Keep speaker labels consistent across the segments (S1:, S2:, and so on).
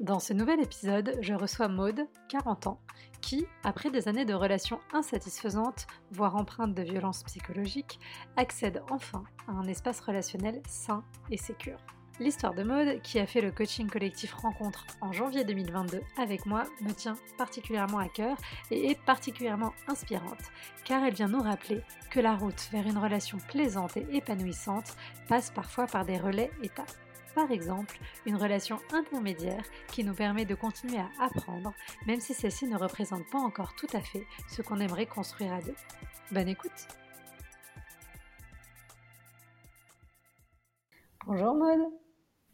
S1: Dans ce nouvel épisode, je reçois Maude, 40 ans, qui, après des années de relations insatisfaisantes, voire empreintes de violences psychologiques, accède enfin à un espace relationnel sain et sécure. L'histoire de Maude, qui a fait le coaching collectif Rencontre en janvier 2022 avec moi, me tient particulièrement à cœur et est particulièrement inspirante, car elle vient nous rappeler que la route vers une relation plaisante et épanouissante passe parfois par des relais étapes par exemple une relation intermédiaire qui nous permet de continuer à apprendre, même si celle-ci ne représente pas encore tout à fait ce qu'on aimerait construire à deux. Bonne écoute Bonjour Maud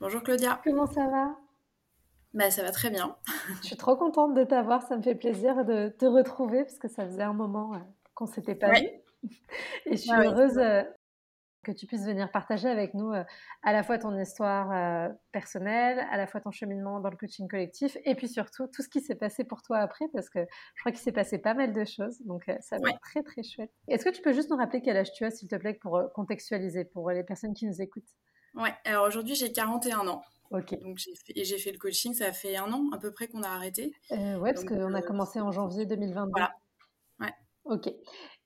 S2: Bonjour Claudia
S1: Comment ça va?
S2: Bah, ça va très bien.
S1: Je suis trop contente de t'avoir, ça me fait plaisir de te retrouver parce que ça faisait un moment euh, qu'on s'était pas vu. Et je suis heureuse que tu puisses venir partager avec nous euh, à la fois ton histoire euh, personnelle, à la fois ton cheminement dans le coaching collectif, et puis surtout tout ce qui s'est passé pour toi après, parce que je crois qu'il s'est passé pas mal de choses, donc euh, ça va être très très chouette. Est-ce que tu peux juste nous rappeler quel âge tu as, s'il te plaît, pour contextualiser pour les personnes qui nous écoutent?
S2: Ouais, alors aujourd'hui j'ai 41 ans.
S1: Ok.
S2: Donc j'ai fait, et j'ai fait le coaching, ça fait un an à peu près qu'on a arrêté.
S1: Ouais, parce qu'on a commencé en janvier 2022.
S2: Voilà. Ouais.
S1: Ok.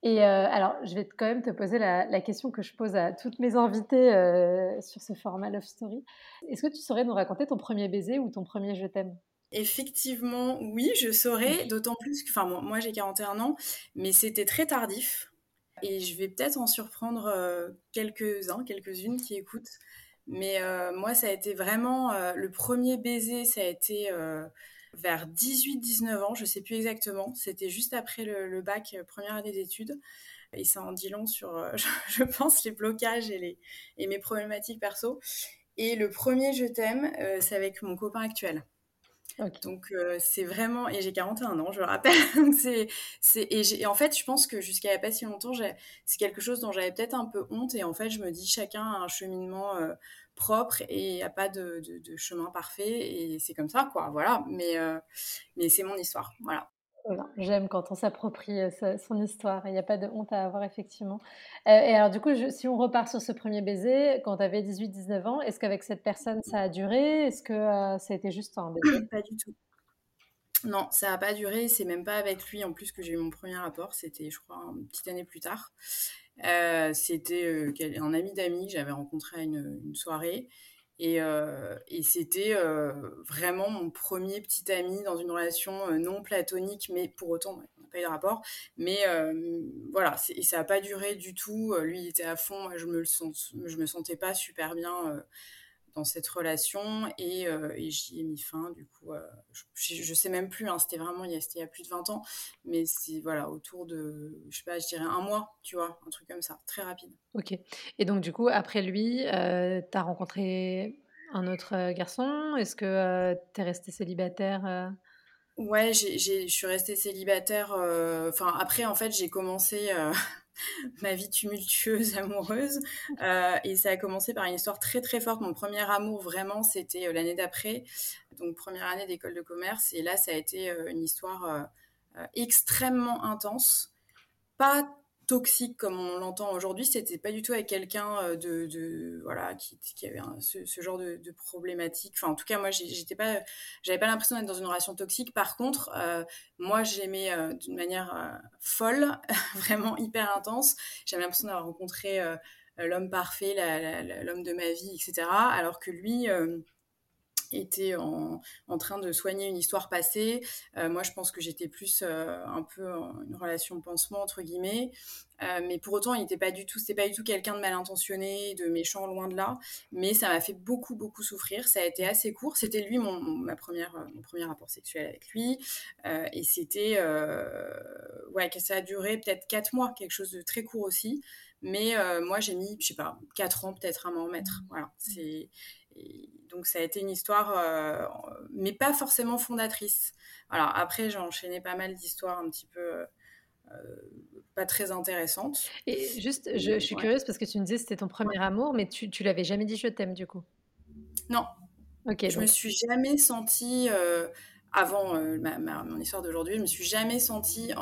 S1: Et euh, alors, je vais quand même te poser la, question que je pose à toutes mes invitées euh, sur ce format Love Story. Est-ce que tu saurais nous raconter ton premier baiser ou ton premier je t'aime?
S2: Effectivement, oui, je saurais, d'autant plus que, enfin, moi j'ai 41 ans, mais c'était très tardif. Et je vais peut-être en surprendre euh, quelques-uns, quelques-unes qui écoutent. Mais moi, ça a été vraiment le premier baiser, ça a été vers 18-19 ans, je sais plus exactement. C'était juste après le, bac, euh, première année d'études. Et ça en dit long sur, euh, je pense, les blocages et, les, et mes problématiques perso. Et le premier je t'aime, euh, c'est avec mon copain actuel. Donc c'est vraiment et j'ai 41 ans, je le rappelle. c'est c'est et, en fait je pense que jusqu'à pas si longtemps c'est quelque chose dont j'avais peut-être un peu honte et en fait je me dis chacun a un cheminement propre et il n'y a pas de, chemin parfait et c'est comme ça quoi voilà mais euh, mais c'est mon histoire voilà
S1: J'aime quand on s'approprie euh, son histoire. Il n'y a pas de honte à avoir, effectivement. Euh, et alors, du coup, si on repart sur ce premier baiser, quand tu avais 18-19 ans, est-ce qu'avec cette personne, ça a duré? Est-ce que ça a été juste un baiser?
S2: Pas du tout. Non, ça n'a pas duré. C'est même pas avec lui, en plus, que j'ai eu mon premier rapport. C'était, je crois, une petite année plus tard. Euh, c'était euh, un ami d'amis que j'avais rencontré à une, soirée. Et, euh, c'était vraiment mon premier petit ami dans une relation non platonique, mais pour autant, on n'a pas eu de rapport. Mais voilà, et ça n'a pas duré du tout. Lui, il était à fond. Je je me sentais pas super bien dans cette relation et, euh, et j'y ai mis fin. Du coup, euh, je, ne sais même plus, hein, c'était vraiment il y, a, il y a plus de 20 ans, mais c'est voilà, autour de, je sais pas, je dirais un mois, tu vois, un truc comme ça, très rapide.
S1: Ok. Et donc, du coup, après lui, euh, tu as rencontré un autre garçon? Est-ce que tu es resté célibataire
S2: Ouais, je suis restée célibataire. Enfin, après, en fait, j'ai commencé ma vie tumultueuse amoureuse. Euh, et ça a commencé par une histoire très très forte. Mon premier amour vraiment, c'était euh, l'année d'après, donc première année d'école de commerce. Et là, ça a été euh, une histoire extrêmement intense. Pas toxique comme on l'entend aujourd'hui. C'était pas du tout avec quelqu'un euh, de, voilà qui, avait ce, genre de, problématique. Enfin, en tout cas, moi, j'étais pas, j'avais pas l'impression d'être dans une relation toxique. Par contre, euh, moi, j'aimais euh, d'une manière folle, vraiment hyper intense. J'avais l'impression d'avoir rencontré l'homme parfait, l'homme de ma vie, etc. Alors que lui était en, en, train de soigner une histoire passée. Euh, moi, je pense que j'étais plus euh, un peu une relation pansement entre guillemets, euh, mais pour autant, il n'était pas du tout, c'était pas du tout quelqu'un de mal intentionné, de méchant, loin de là. Mais ça m'a fait beaucoup, beaucoup souffrir. Ça a été assez court. C'était lui mon, ma première, mon premier rapport sexuel avec lui, et c'était ouais ça a duré peut-être quatre mois, quelque chose de très court aussi. Mais moi, j'ai mis, je sais pas, quatre ans peut-être à m'en remettre. Voilà, c'est donc ça a été une histoire, euh, mais pas forcément fondatrice. Alors après, j'ai enchaîné pas mal d'histoires un petit peu euh, pas très intéressantes.
S1: Et juste, je, suis curieuse parce que tu me disais que c'était ton premier amour, mais tu, tu l'avais jamais dit je t'aime du coup?
S2: Non. Ok. Je me suis jamais sentie, euh, avant ma, mon histoire d'aujourd'hui, je me suis jamais sentie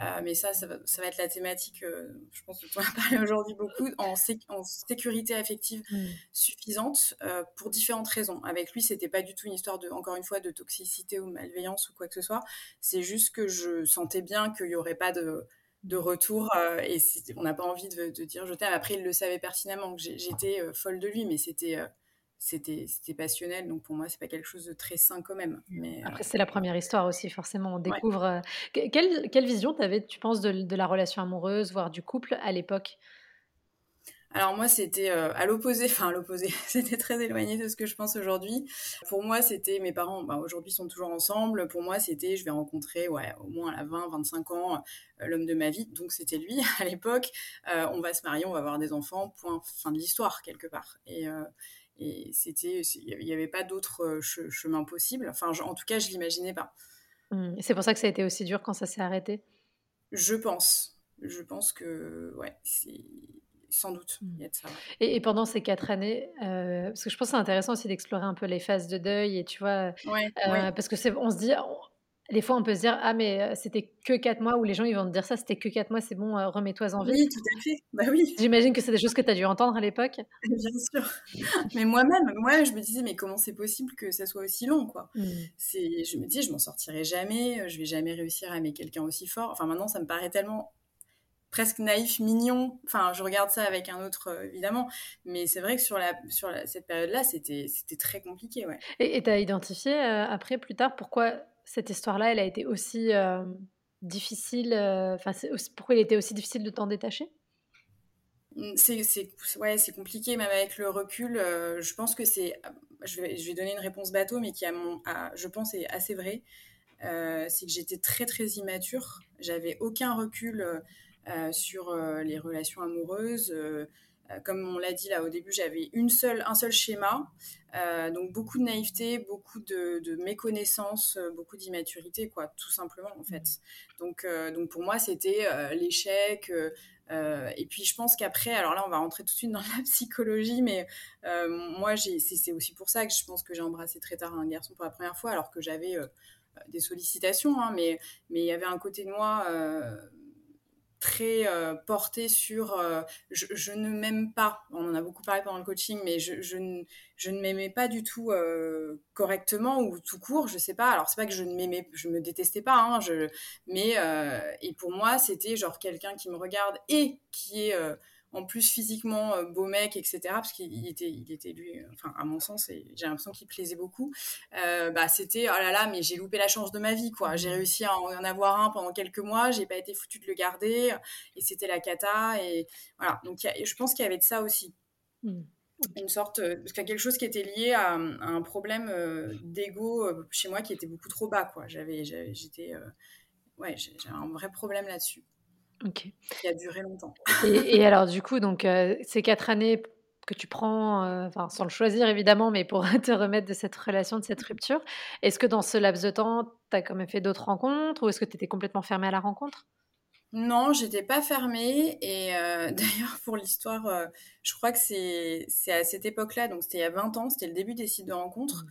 S2: Euh, mais ça, ça va, être la thématique, euh, je pense que tu en as parlé aujourd'hui beaucoup, en, en, sécurité affective mm. suffisante euh, pour différentes raisons. Avec lui, c'était pas du tout une histoire, de, encore une fois, de toxicité ou malveillance ou quoi que ce soit. C'est juste que je sentais bien qu'il y aurait pas de, de retour et on n'a pas envie de, de dire je t'aime. Après, il le savait pertinemment que j'étais folle de lui, mais c'était c'était passionnel donc pour moi c'est pas quelque chose de très sain quand même mais
S1: après c'est la première histoire aussi forcément on découvre quelle, quelle, vision tu avais tu penses de, de, la relation amoureuse voire du couple à l'époque?
S2: Alors moi c'était à l'opposé enfin à l'opposé c'était très éloigné de ce que je pense aujourd'hui. Pour moi c'était mes parents bah, aujourd'hui sont toujours ensemble. Pour moi c'était je vais rencontrer ouais au moins à 20 25 ans l'homme de ma vie donc c'était lui à l'époque. On va se marier on va avoir des enfants point fin de l'histoire quelque part. Et et c'était, il n'y avait pas d'autre euh, chemin possible. Enfin, en tout cas, je l'imaginais pas.
S1: Mmh. C'est pour ça que ça a été aussi dur quand ça s'est arrêté?
S2: Je pense. Je pense que, ouais, c'est sans doute. Mmh. Il y a de ça.
S1: Et, pendant ces quatre années, euh, parce que je pense que c'est intéressant aussi d'explorer un peu les phases de deuil et tu vois,
S2: ouais,
S1: euh, parce que c'est, on se dit, des fois, on peut se dire ah mais c'était que quatre mois ou les gens ils vont te dire ça c'était que quatre mois c'est bon remets-toi en vie.
S2: Oui tout à fait bah oui.
S1: J'imagine que c'est des choses que tu as dû entendre à l'époque.
S2: Bien sûr. mais moi-même moi je me disais mais comment c'est possible que ça soit aussi long quoi? Mmh. C'est je me dis je m'en sortirai jamais je vais jamais réussir à aimer quelqu'un aussi fort. Enfin maintenant ça me paraît tellement presque naïf, mignon. Enfin, je regarde ça avec un autre, évidemment. Mais c'est vrai que sur, la, sur cette période-là, c'était très compliqué. Ouais.
S1: Et tu as identifié après, plus tard, pourquoi cette histoire-là, elle a été aussi euh, difficile euh, Enfin, pourquoi il était aussi difficile de t'en détacher?
S2: Mmh, c'est ouais, c'est compliqué même avec le recul. Euh, je pense que c'est, je vais, je vais donner une réponse bateau, mais qui a mon, je pense est assez vrai. c'est que j'étais très très immature. J'avais aucun recul sur les relations amoureuses. Euh, comme on l'a dit là au début, j'avais une seule, un seul schéma, euh, donc beaucoup de naïveté, beaucoup de, méconnaissance, euh, beaucoup d'immaturité, quoi, tout simplement en fait. Donc, donc pour moi, c'était l'échec. et puis je pense qu'après, alors là, on va rentrer tout de suite dans la psychologie, mais moi, c'est aussi pour ça que je pense que j'ai embrassé très tard un garçon pour la première fois, alors que j'avais des sollicitations, hein, mais mais il y avait un côté de moi très euh, porté sur euh, je, ne m'aime pas. On en a beaucoup parlé pendant le coaching, mais je, je ne, je ne m'aimais pas du tout euh, correctement ou tout court, je sais pas. Alors c'est pas que je ne m'aimais, je me détestais pas, hein, je, mais et pour moi c'était genre quelqu'un qui me regarde et qui est en plus physiquement euh, beau mec, etc. Parce qu'il était, il était lui, euh, enfin à mon sens, et j'ai l'impression qu'il plaisait beaucoup. Euh, bah c'était oh là là, mais j'ai loupé la chance de ma vie quoi. J'ai réussi à en, avoir un pendant quelques mois, j'ai pas été foutu de le garder et c'était la cata et voilà. Donc je pense qu'il y avait de ça aussi. Mmh. Une sorte, parce qu'il y a quelque chose qui était lié à, un problème d'ego chez moi qui était beaucoup trop bas quoi. J'avais, j'étais, ouais, j'ai un vrai problème là-dessus.
S1: Ok.
S2: Qui a duré longtemps.
S1: et, alors, du coup, donc, euh, ces quatre années que tu prends, euh, enfin, sans le choisir évidemment, mais pour te remettre de cette relation, de cette rupture, est-ce que dans ce laps de temps, tu as quand même fait d'autres rencontres ou est-ce que tu étais complètement fermée à la rencontre?
S2: Non, j'étais pas fermée. Et euh, d'ailleurs, pour l'histoire, je crois que c'est à cette époque-là, donc c'était il y a 20 ans, c'était le début des sites de rencontres.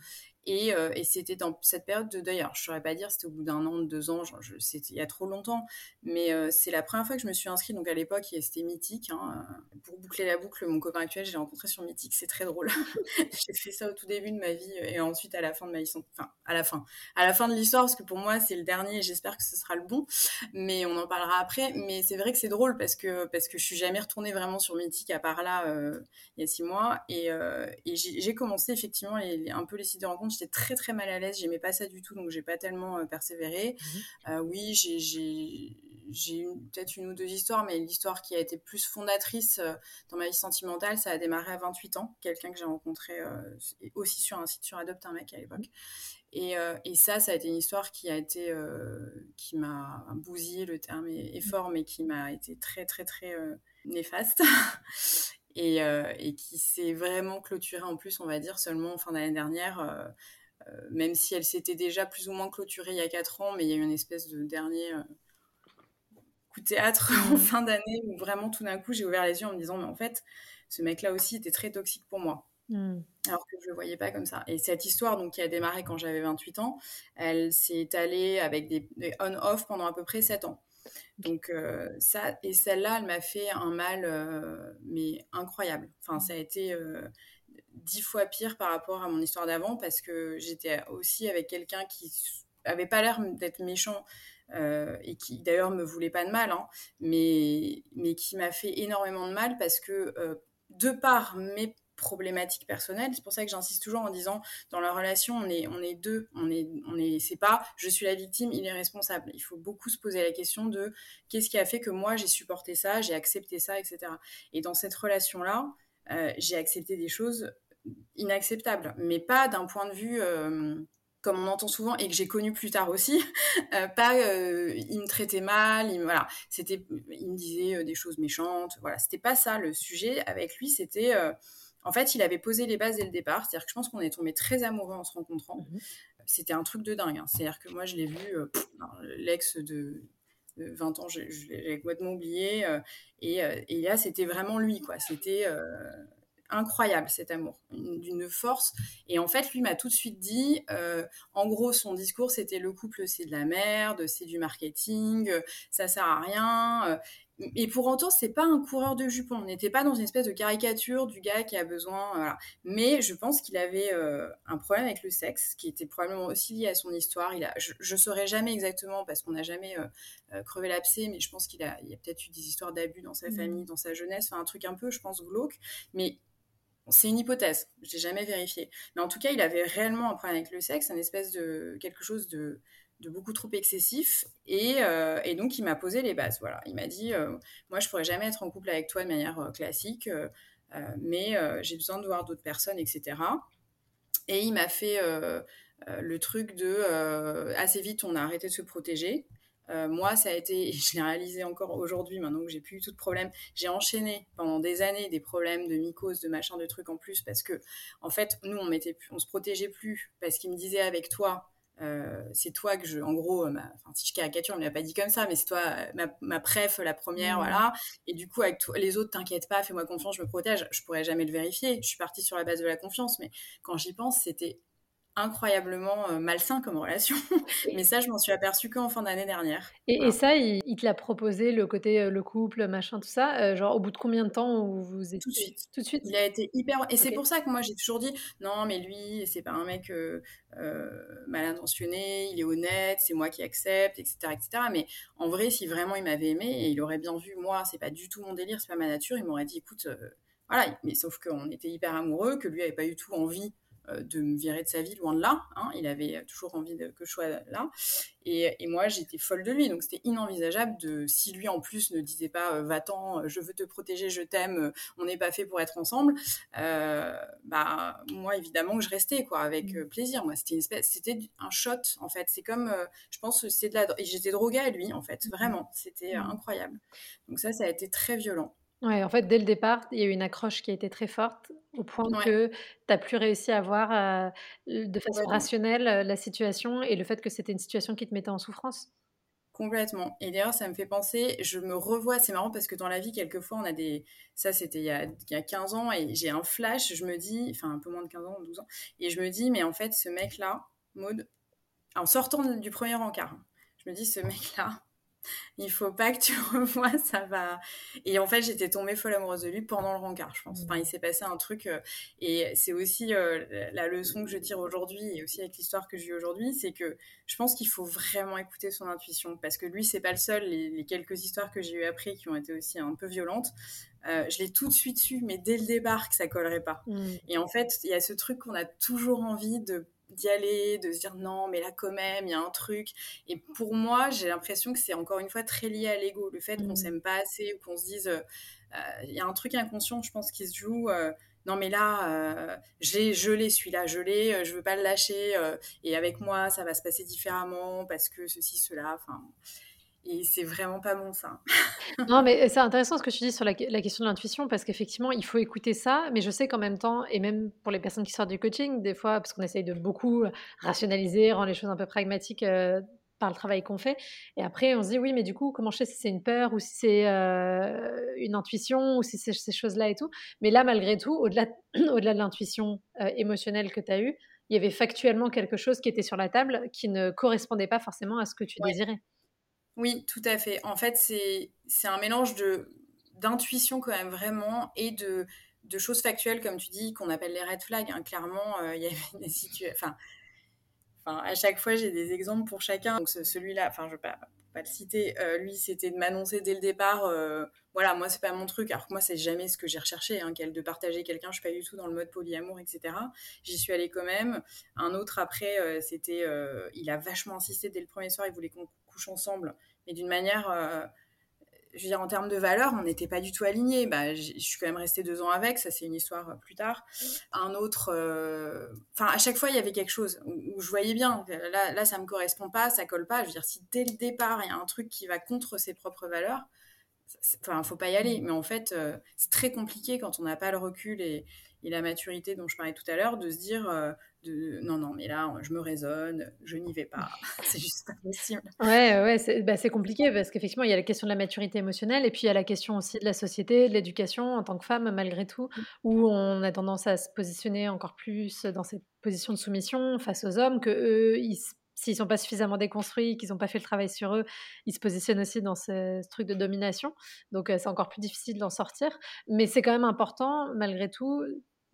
S2: Euh, et, c'était dans cette période de deuil. Alors, je ne saurais pas dire, c'était au bout d'un an, de deux ans, il y a trop longtemps. Mais euh, c'est la première fois que je me suis inscrite. Donc, à l'époque, c'était Mythique. Hein, euh, pour boucler la boucle, mon copain actuel, j'ai rencontré sur Mythique. C'est très drôle. j'ai fait ça au tout début de ma vie et ensuite à la fin de ma vie. Enfin, à la fin. À la fin de l'histoire, parce que pour moi, c'est le dernier et j'espère que ce sera le bon. Mais on en parlera après. Mais c'est vrai que c'est drôle parce que, parce que je suis jamais retournée vraiment sur Mythique à part là, il y a six mois. Et, j'ai commencé effectivement un peu les sites de rencontres j'étais très très mal à l'aise, j'aimais pas ça du tout, donc j'ai pas tellement euh, persévéré. Mmh euh, oui, j'ai eu peut-être une ou deux histoires, mais l'histoire qui a été plus fondatrice euh, dans ma vie sentimentale, ça a démarré à 28 ans, quelqu'un que j'ai rencontré aussi sur un site sur Adopte un mec à l'époque. Et, et, ça, ça a été une histoire qui a été, qui m'a bousillé, le terme est, fort, mais qui m'a été très très très néfaste. Et, et, qui s'est vraiment clôturée en plus, on va dire, seulement en fin d'année dernière, euh, même si elle s'était déjà plus ou moins clôturée il y a 4 ans, mais il y a eu une espèce de dernier euh, coup de théâtre en fin d'année où vraiment tout d'un coup j'ai ouvert les yeux en me disant mais en fait ce mec-là aussi était très toxique pour moi. Mmh. Alors que je le voyais pas comme ça. Et cette histoire donc qui a démarré quand j'avais 28 ans, elle s'est étalée avec des, on-off pendant à peu près 7 ans. Donc ça, et celle-là, elle m'a fait un mal, mais incroyable. Enfin, ça a été dix fois pire par rapport à mon histoire d'avant parce que j'étais aussi avec quelqu'un qui avait pas l'air d'être méchant euh, et qui d'ailleurs me voulait pas de mal, hein, mais, mais qui m'a fait énormément de mal parce que euh, de par mes problématiques personnelles, c'est pour ça que j'insiste toujours en disant dans la relation on est on est deux, on est on est c'est pas je suis la victime, il est responsable. Il faut beaucoup se poser la question de qu'est-ce qui a fait que moi j'ai supporté ça, j'ai accepté ça, etc. Et dans cette relation là, euh, j'ai accepté des choses inacceptables, mais pas d'un point de vue comme on entend souvent et que j'ai connu plus tard aussi, euh, pas euh, il me traitait mal, il, voilà, c'était, il me disait euh, des choses méchantes, voilà, c'était pas ça le sujet avec lui, c'était en fait il avait posé les bases dès le départ, c'est-à-dire que je pense qu'on est tombé très amoureux en se rencontrant, mmh c'était un truc de dingue, hein. c'est-à-dire que moi je l'ai vu, l'ex de 20 ans, je, l'ai complètement oublié. et, et, là, c'était vraiment lui, quoi. C'était incroyable cet amour, d'une force. Et en fait, lui m'a tout de suite dit, euh, en gros, son discours, c'était le couple, c'est de la merde, c'est du marketing, ça sert à rien. Euh. Et pour autant, c'est pas un coureur de jupons. On n'était pas dans une espèce de caricature du gars qui a besoin. Mais je pense qu'il avait euh, un problème avec le sexe, qui était probablement aussi lié à son histoire. Il a, je, ne saurais jamais exactement parce qu'on n'a jamais crevé l'abcès, mais je pense qu'il a, il a peut-être eu des histoires d'abus dans sa mmh. famille, dans sa jeunesse, enfin un truc un peu, je pense, glauque. Mais c'est une hypothèse, je n'ai jamais vérifié. Mais en tout cas, il avait réellement un problème avec le sexe, un espèce de quelque chose de, beaucoup trop excessif. Euh, et, donc, il m'a posé les bases. Voilà, il m'a dit, euh, moi, je pourrais jamais être en couple avec toi de manière euh, classique, mais j'ai besoin de voir d'autres personnes, etc. Et il m'a fait le truc de assez vite, on a arrêté de se protéger. Moi, ça a été, je l'ai réalisé encore aujourd'hui, maintenant que j'ai plus eu tout de problème, j'ai enchaîné pendant des années des problèmes de mycose, de machin, de trucs en plus, parce que, en fait, nous, on, mettait, on se protégeait plus, parce qu'il me disait avec toi, euh, c'est toi que je, en gros, ma, si je caricature, on me l'a pas dit comme ça, mais c'est toi, ma, ma préf, la première, mmh. voilà. Et du coup, avec les autres, t'inquiète pas, fais-moi confiance, je me protège. Je pourrais jamais le vérifier. Je suis partie sur la base de la confiance, mais quand j'y pense, c'était incroyablement euh, malsain comme relation. Mais ça, je m'en suis aperçue qu'en fin d'année dernière.
S1: Et, ça, il, te l'a proposé, le côté euh, le couple, machin, tout ça, euh, genre au bout de combien de temps vous étiez
S2: Tout de suite. Tout de suite. Il a été hyper. Et c'est pour ça que moi, j'ai toujours dit non, mais lui, c'est pas un mec mal intentionné, il est honnête, c'est moi qui accepte, etc., etc. Mais en vrai, si vraiment il m'avait aimé et il aurait bien vu, moi, c'est pas du tout mon délire, c'est pas ma nature, il m'aurait dit écoute, voilà, mais sauf qu'on était hyper amoureux, que lui avait pas du tout envie de me virer de sa vie, loin de là. Hein. Il avait toujours envie que je sois là. Et, moi, j'étais folle de lui. Donc, c'était inenvisageable de, si lui en plus ne disait pas euh, va-t'en, je veux te protéger, je t'aime, on n'est pas fait pour être ensemble, euh, bah, moi, évidemment que je restais, quoi, avec mmh. plaisir. Moi, c'était une espèce, c'était un shot, en fait. C'est comme, je pense, c'est de la. Et j'étais droguée à lui, en fait, mmh. vraiment. C'était mmh. incroyable. Donc, ça, ça a été très violent.
S1: Ouais, en fait, dès le départ, il y a eu une accroche qui a été très forte, au point que tu n'as plus réussi à voir, euh, de façon rationnelle, euh, la situation et le fait que c'était une situation qui te mettait en souffrance?
S2: Complètement. Et d'ailleurs, ça me fait penser, je me revois, c'est marrant parce que dans la vie, quelquefois, on a des. Ça, c'était il y a, il y a 15 ans et j'ai un flash, je me dis, enfin un peu moins de 15 ans, 12 ans, et je me dis, mais en fait, ce mec-là, Maud, en sortant du premier encart, hein, je me dis, ce mec-là, il faut pas que tu revoies, ça va. Et en fait, j'étais tombée folle amoureuse de lui pendant le rencard, je pense. Enfin, il s'est passé un truc, euh, et c'est aussi euh, la leçon que je tire aujourd'hui, et aussi avec l'histoire que j'ai aujourd'hui, c'est que je pense qu'il faut vraiment écouter son intuition, parce que lui, c'est pas le seul. Les, quelques histoires que j'ai eu après, qui ont été aussi un peu violentes, euh, je l'ai tout de suite su, mais dès le départ, que ça collerait pas. Mmh. Et en fait, il y a ce truc qu'on a toujours envie de d'y aller, de se dire non, mais là quand même, il y a un truc. Et pour moi, j'ai l'impression que c'est encore une fois très lié à l'ego, le fait qu'on mmh. s'aime pas assez ou qu'on se dise, euh, euh, il y a un truc inconscient, je pense, qui se joue. Euh, non mais là, j'ai je l'ai celui-là, je l'ai, je veux pas le lâcher. et avec moi, ça va se passer différemment parce que ceci, cela. Enfin, et c'est vraiment pas bon ça.
S1: non, mais c'est intéressant ce que tu dis sur la, question de l'intuition parce qu'effectivement, il faut écouter ça. Mais je sais qu'en même temps, et même pour les personnes qui sortent du coaching, des fois, parce qu'on essaye de beaucoup rationaliser, rendre les choses un peu pragmatiques euh, par le travail qu'on fait. Et après, on se dit, oui, mais du coup, comment je sais si c'est une peur ou si c'est euh, une intuition ou si c'est ces choses-là et tout. Mais là, malgré tout, au-delà au -delà de l'intuition euh, émotionnelle que tu as eue, il y avait factuellement quelque chose qui était sur la table qui ne correspondait pas forcément à ce que tu désirais.
S2: Oui, tout à fait. En fait, c'est un mélange d'intuition quand même vraiment et de, choses factuelles, comme tu dis, qu'on appelle les red flags. Hein. Clairement, euh, il y avait des situations... Enfin, à chaque fois, j'ai des exemples pour chacun. Donc, celui-là, enfin, je ne vais pas, le citer, euh, lui, c'était de m'annoncer dès le départ, euh, voilà, moi, c'est pas mon truc. Alors que moi, c'est jamais ce que j'ai recherché, hein, de partager quelqu'un. Je suis pas du tout dans le mode polyamour, etc. J'y suis allée quand même. Un autre, après, c'était, il a vachement insisté dès le premier soir, il voulait qu'on ensemble, mais d'une manière je veux dire, en termes de valeur, on n'était pas du tout alignés. Bah, je suis quand même restée deux ans avec, ça c'est une histoire euh, plus tard. Un autre, euh, enfin, à chaque fois, il y avait quelque chose où, je voyais bien, là, ça me correspond pas, ça colle pas. Je veux dire, si dès le départ, il y a un truc qui va contre ses propres valeurs, enfin, faut pas y aller. Mais en fait, euh, c'est très compliqué quand on n'a pas le recul et, la maturité dont je parlais tout à l'heure, de se dire euh, de, non, non, mais là, je me raisonne, je n'y vais pas, c'est juste pas possible.
S1: Ouais, ouais, bah, c'est compliqué parce qu'effectivement, il y a la question de la maturité émotionnelle et puis il y a la question aussi de la société, de l'éducation en tant que femme, malgré tout, mmh. où on a tendance à se positionner encore plus dans cette position de soumission face aux hommes, que eux, ils s'ils sont pas suffisamment déconstruits, qu'ils n'ont pas fait le travail sur eux, ils se positionnent aussi dans ce, truc de domination. Donc c'est encore plus difficile d'en sortir. Mais c'est quand même important, malgré tout,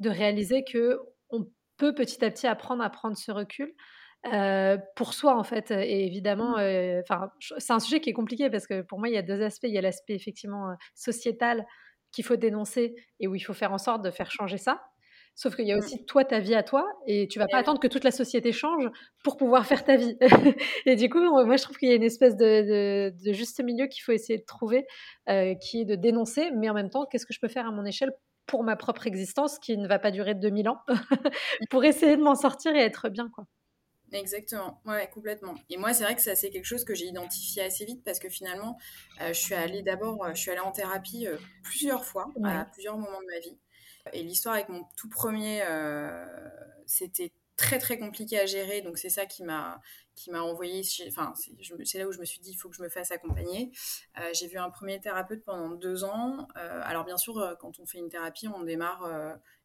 S1: de réaliser que on peut petit à petit apprendre à prendre ce recul. pour soi en fait et évidemment mmh. enfin c'est un sujet qui est compliqué parce que pour moi il y a deux aspects il y a l'aspect effectivement sociétal qu'il faut dénoncer et où il faut faire en sorte de faire changer ça Sauf qu'il y a mmh. aussi toi, ta vie à toi, et tu vas pas attendre que toute la société change pour pouvoir faire ta vie. et du coup, moi, je trouve qu'il y a une espèce de, juste milieu qu'il faut essayer de trouver, qui est de dénoncer, mais en même temps, qu'est-ce que je peux faire à mon échelle pour ma propre existence, qui ne va pas durer 2000 ans, pour essayer de m'en sortir et être bien, quoi.
S2: Exactement, ouais, complètement. Et moi, c'est vrai que ça, c'est quelque chose que j'ai identifié assez vite parce que finalement, je suis allée d'abord, je suis allée en thérapie plusieurs fois, à plusieurs moments de ma vie. Et l'histoire avec mon tout premier, euh, c'était très très compliqué à gérer, donc c'est ça qui m'a qui m'a envoyé. Enfin, c'est là où je me suis dit il faut que je me fasse accompagner. Euh, j'ai vu un premier thérapeute pendant deux ans. Euh, alors bien sûr, quand on fait une thérapie, on démarre.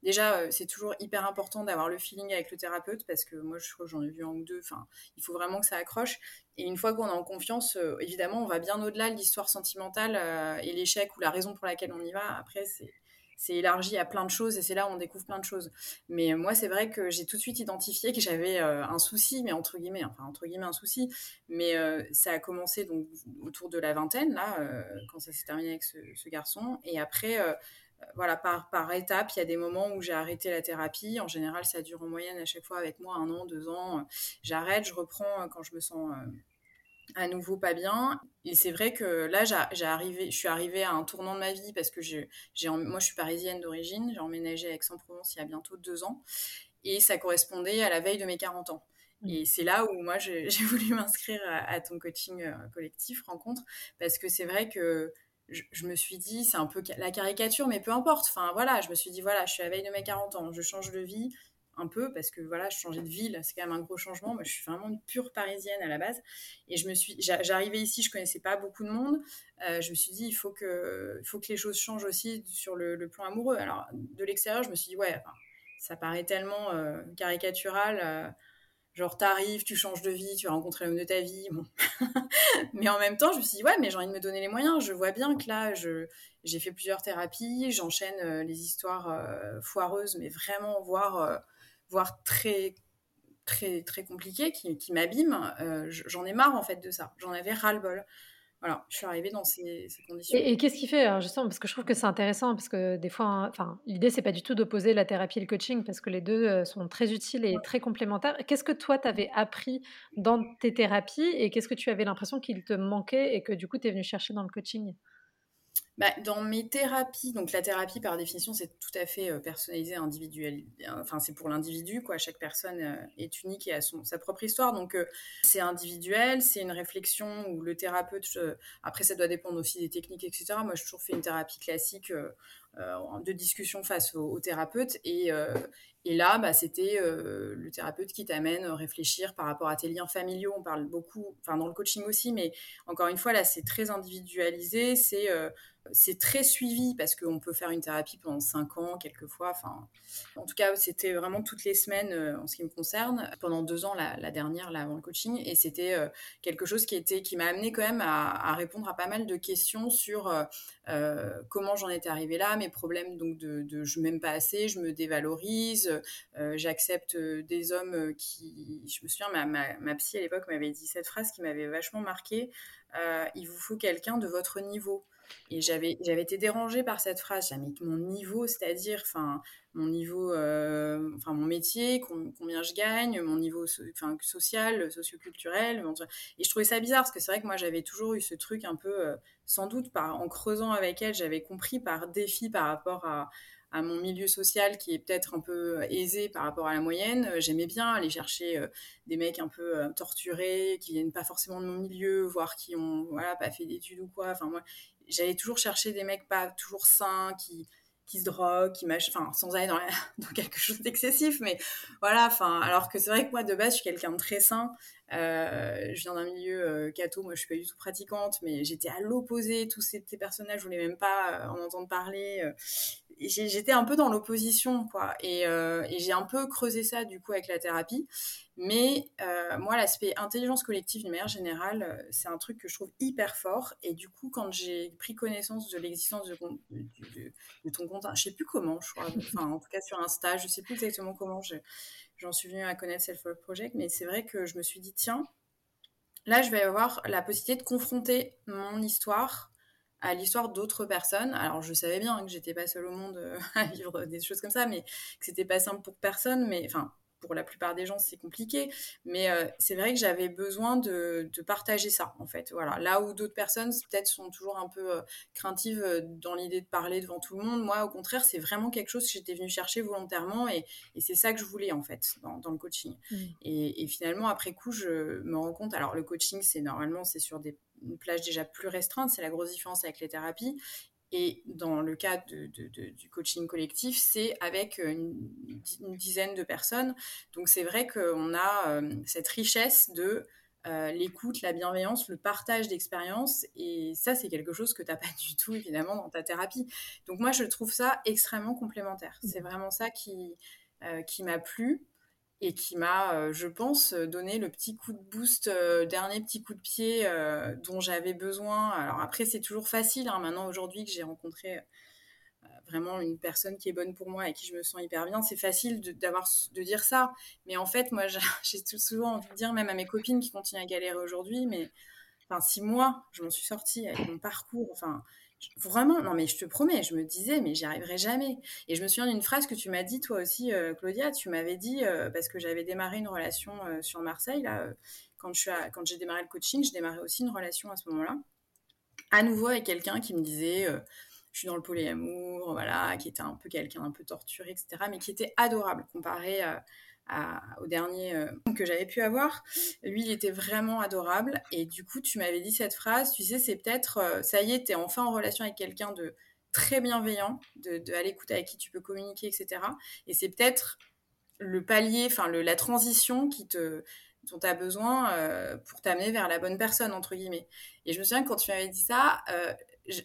S2: déjà, c'est toujours hyper important d'avoir le feeling avec le thérapeute parce que moi, je crois que j'en ai vu un ou deux. Enfin, il faut vraiment que ça accroche. Et une fois qu'on est en confiance, évidemment, on va bien au-delà de l'histoire sentimentale et l'échec ou la raison pour laquelle on y va. Après, c'est c'est élargi à plein de choses et c'est là où on découvre plein de choses. Mais moi, c'est vrai que j'ai tout de suite identifié que j'avais euh, un souci, mais entre guillemets, enfin entre guillemets un souci. Mais euh, ça a commencé autour de la vingtaine là, euh, quand ça s'est terminé avec ce, garçon. Et après, voilà, par par étapes, il y a des moments où j'ai arrêté la thérapie. En général, ça dure en moyenne à chaque fois avec moi un an, deux ans. J'arrête, je reprends quand je me sens à nouveau pas bien. Et c'est vrai que là, j'ai arrivé, je suis arrivée à un tournant de ma vie parce que j'ai, moi, je suis parisienne d'origine. J'ai emménagé à Aix-en-Provence il y a bientôt deux ans. Et ça correspondait à la veille de mes 40 ans. Mmh. Et c'est là où moi, j'ai voulu m'inscrire à, ton coaching euh, collectif, rencontre, parce que c'est vrai que je, je, me suis dit, c'est un peu la caricature, mais peu importe. Enfin, voilà, je me suis dit, voilà, je suis à la veille de mes 40 ans, je change de vie, un peu parce que voilà, je changeais de ville, c'est quand même un gros changement. Moi, je suis vraiment une pure parisienne à la base. Et je me suis, j'arrivais ici, je connaissais pas beaucoup de monde. Euh, je me suis dit, il faut que, faut que les choses changent aussi sur le, plan amoureux. Alors, de l'extérieur, je me suis dit, ouais, ça paraît tellement euh, caricatural. Euh, genre, t'arrives, tu changes de vie, tu rencontres l'homme de ta vie. Bon. mais en même temps, je me suis dit, ouais, mais j'ai envie de me donner les moyens. Je vois bien que là, j'ai fait plusieurs thérapies, j'enchaîne les histoires foireuses, mais vraiment voir voire très très très compliqué, qui, qui m'abîme, euh, j'en ai marre en fait de ça. J'en avais ras le bol. Voilà, je suis arrivée dans ces, conditions.
S1: Et, qu'est-ce qui fait, alors justement, parce que je trouve que c'est intéressant, parce que des fois, hein, enfin, l'idée c'est pas du tout d'opposer la thérapie et le coaching, parce que les deux euh, sont très utiles et très complémentaires. Qu'est-ce que toi tu avais appris dans tes thérapies et qu'est-ce que tu avais l'impression qu'il te manquait et que du coup tu es venu chercher dans le coaching?
S2: Bah, dans mes thérapies, donc la thérapie par définition c'est tout à fait euh, personnalisé, individuel, enfin c'est pour l'individu quoi. Chaque personne euh, est unique et a son, sa propre histoire, donc euh, c'est individuel, c'est une réflexion où le thérapeute, après ça doit dépendre aussi des techniques etc. Moi j'ai toujours fait une thérapie classique de discussion face au, thérapeute et, et là, bah, c'était le thérapeute qui t'amène réfléchir par rapport à tes liens familiaux. On parle beaucoup, enfin dans le coaching aussi, mais encore une fois, là, c'est très individualisé. C'est c'est très suivi parce qu'on peut faire une thérapie pendant 5 ans, quelquefois. Enfin, en tout cas, c'était vraiment toutes les semaines euh, en ce qui me concerne. Pendant deux ans, la, dernière, là, avant le coaching. Et c'était euh, quelque chose qui, était, qui m'a amené quand même à, répondre à pas mal de questions sur euh, comment j'en étais arrivée là, mes problèmes donc de, de je m'aime pas assez, je me dévalorise, j'accepte des hommes qui. Je me souviens, ma, psy à l'époque m'avait dit cette phrase qui m'avait vachement marquée. il vous faut quelqu'un de votre niveau. Et j'avais, j'avais été dérangée par cette phrase. J'avais mon niveau, c'est-à-dire, enfin, mon niveau, euh, mon métier, combien je gagne, mon niveau enfin, social, socioculturel. Et je trouvais ça bizarre parce que c'est vrai que moi, j'avais toujours eu ce truc un peu, euh, sans doute, par, en creusant avec elle, j'avais compris par défi par rapport à, à mon milieu social qui est peut-être un peu aisé par rapport à la moyenne. J'aimais bien aller chercher euh, des mecs un peu torturés, qui viennent pas forcément de mon milieu, voire qui ont voilà, pas fait d'études ou quoi. Enfin, moi, j'allais toujours chercher des mecs pas toujours sains, qui, qui se droguent, qui mâchent, enfin, sans aller dans, quelque chose d'excessif, mais voilà, enfin, alors que c'est vrai que moi, de base, je suis quelqu'un de très sain. Euh, je viens d'un milieu euh, catho, moi je suis pas du tout pratiquante, mais j'étais à l'opposé. Tous ces, personnages, je voulais même pas euh, en entendre parler. Euh, j'étais un peu dans l'opposition, quoi. Et, et j'ai un peu creusé ça du coup avec la thérapie. Mais euh, moi, l'aspect intelligence collective, d'une manière générale, euh, c'est un truc que je trouve hyper fort. Et du coup, quand j'ai pris connaissance de l'existence de, ton compte, je sais plus comment, je crois, enfin, en tout cas sur Insta, je sais plus exactement comment j'en suis venue à connaître Self Love Project, mais c'est vrai que je me suis dit, tiens, là, je vais avoir la possibilité de confronter mon histoire à l'histoire d'autres personnes. Alors je savais bien que j'étais pas seule au monde euh, à vivre des choses comme ça, mais que c'était pas simple pour personne. Mais enfin, pour la plupart des gens, c'est compliqué. Mais euh, c'est vrai que j'avais besoin de, partager ça, en fait. Voilà. Là où d'autres personnes, peut-être, sont toujours un peu euh, craintives dans l'idée de parler devant tout le monde, moi, au contraire, c'est vraiment quelque chose que j'étais venue chercher volontairement et, c'est ça que je voulais, en fait, dans, le coaching. Mmh. Et, finalement, après coup, je me rends compte, alors le coaching, c'est normalement, c'est sur des une plage déjà plus restreinte, c'est la grosse différence avec les thérapies. Et dans le cas de, du coaching collectif, c'est avec une, dizaine de personnes. Donc c'est vrai qu'on a euh, cette richesse de euh, l'écoute, la bienveillance, le partage d'expériences. Et ça, c'est quelque chose que tu n'as pas du tout, évidemment, dans ta thérapie. Donc moi, je trouve ça extrêmement complémentaire. C'est vraiment ça qui, euh, qui m'a plu et qui m'a, euh, je pense, donné le petit coup de boost, euh, dernier petit coup de pied euh, dont j'avais besoin. Alors après, c'est toujours facile, hein, maintenant aujourd'hui que j'ai rencontré vraiment une personne qui est bonne pour moi et qui je me sens hyper bien, c'est facile de, d'avoir, de dire ça. Mais en fait, moi, j'ai souvent envie de dire, même à mes copines qui continuent à galérer aujourd'hui, mais enfin, six mois, je m'en suis sortie avec mon parcours, enfin Vraiment, non mais je te promets, je me disais, mais j'y arriverai jamais. Et je me souviens d'une phrase que tu m'as dit toi aussi, euh, Claudia, tu m'avais dit, euh, parce que j'avais démarré une relation euh, sur Marseille, là, quand, quand j'ai démarré le coaching, je démarrais aussi une relation à ce moment-là, à nouveau avec quelqu'un qui me disait, je suis dans le polyamour, voilà, qui était un peu quelqu'un un peu torturé, etc., mais qui était adorable comparé à au dernier euh, que j'avais pu avoir. Lui, il était vraiment adorable. Et du coup, tu m'avais dit cette phrase, tu sais, c'est peut-être, euh, ça y est, tu es enfin en relation avec quelqu'un de très bienveillant, de, de à l'écoute avec qui tu peux communiquer, etc. Et c'est peut-être le palier, enfin la transition qui te dont tu as besoin euh, pour t'amener vers la bonne personne, entre guillemets. Et je me souviens que quand tu m'avais dit ça,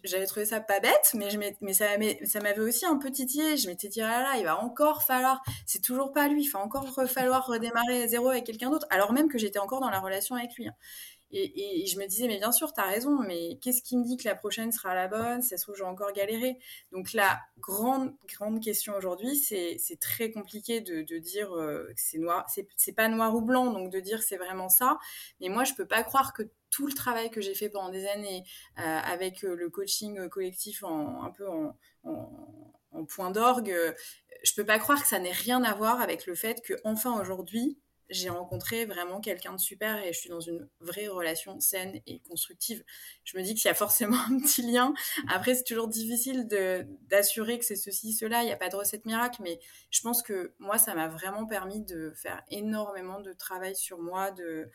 S2: j'avais trouvé ça pas bête, mais, je mais ça, m'avait aussi un peu titillé. Je m'étais dit, ah là il va encore falloir, c'est toujours pas lui, il va encore falloir redémarrer à zéro avec quelqu'un d'autre, alors même que j'étais encore dans la relation avec lui. Hein. Et, je me disais, mais bien sûr, tu as raison, mais qu'est-ce qui me dit que la prochaine sera la bonne? Ça se trouve, j'ai encore galéré. Donc la grande, grande question aujourd'hui, c'est très compliqué de, de dire euh, que c'est noir, c'est pas noir ou blanc, donc de dire c'est vraiment ça. Mais moi, je peux pas croire que tout le travail que j'ai fait pendant des années euh, avec euh, le coaching collectif en, un peu en, point d'orgue, euh, je peux pas croire que ça n'ait rien à voir avec le fait que enfin aujourd'hui j'ai rencontré vraiment quelqu'un de super et je suis dans une vraie relation saine et constructive. Je me dis qu'il y a forcément un petit lien. Après, c'est toujours difficile d'assurer que c'est ceci, cela. Il n'y a pas de recette miracle, mais je pense que moi, ça m'a vraiment permis de faire énormément de travail sur moi, de,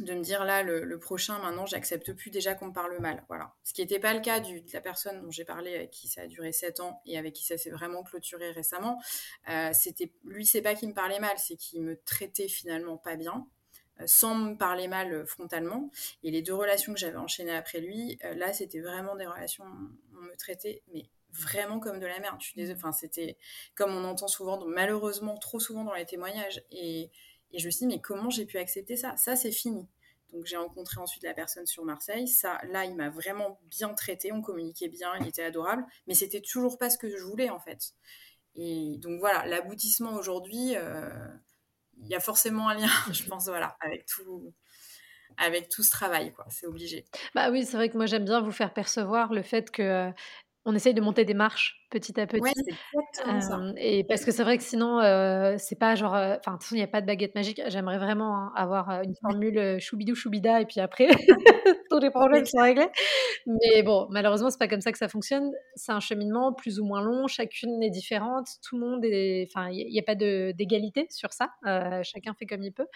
S2: de me dire là le, prochain maintenant j'accepte plus déjà qu'on me parle mal voilà ce qui n'était pas le cas de la personne dont j'ai parlé avec qui ça a duré 7 ans et avec qui ça s'est vraiment clôturé récemment euh, c'était lui c'est pas qu'il me parlait mal c'est qu'il me traitait finalement pas bien sans me parler mal frontalement. Et les deux relations que j'avais enchaînées après lui, là, c'était vraiment des relations, on me traitait, mais vraiment comme de la merde. Enfin, c'était comme on entend souvent, malheureusement, trop souvent dans les témoignages. Et, et je me suis dit, mais comment j'ai pu accepter ça? Ça, c'est fini. Donc j'ai rencontré ensuite la personne sur Marseille. Ça, là, il m'a vraiment bien traité. On communiquait bien, il était adorable. Mais c'était toujours pas ce que je voulais en fait. Et donc voilà, l'aboutissement aujourd'hui, euh, il y a forcément un lien, je pense, voilà, avec tout, avec tout ce travail, quoi. C'est obligé.
S1: Bah oui, c'est vrai que moi j'aime bien vous faire percevoir le fait que euh, on essaye de monter des marches petit à petit.
S2: Ouais, c'est exactement ça.
S1: et parce que c'est vrai que sinon, euh, c'est pas genre, enfin, de toute façon, il n'y a pas de baguette magique. J'aimerais vraiment hein, avoir une formule choubidou choubida et puis après, tous les problèmes sont réglés. Mais bon, malheureusement, c'est pas comme ça que ça fonctionne. C'est un cheminement plus ou moins long. Chacune est différente. Tout le monde est, enfin, il n'y a pas d'égalité sur ça. chacun fait comme il peut.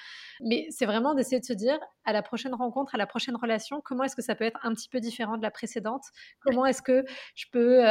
S1: Mais c'est vraiment d'essayer de se dire, à la prochaine rencontre, à la prochaine relation, comment est-ce que ça peut être un petit peu différent de la précédente? Comment est-ce que je peux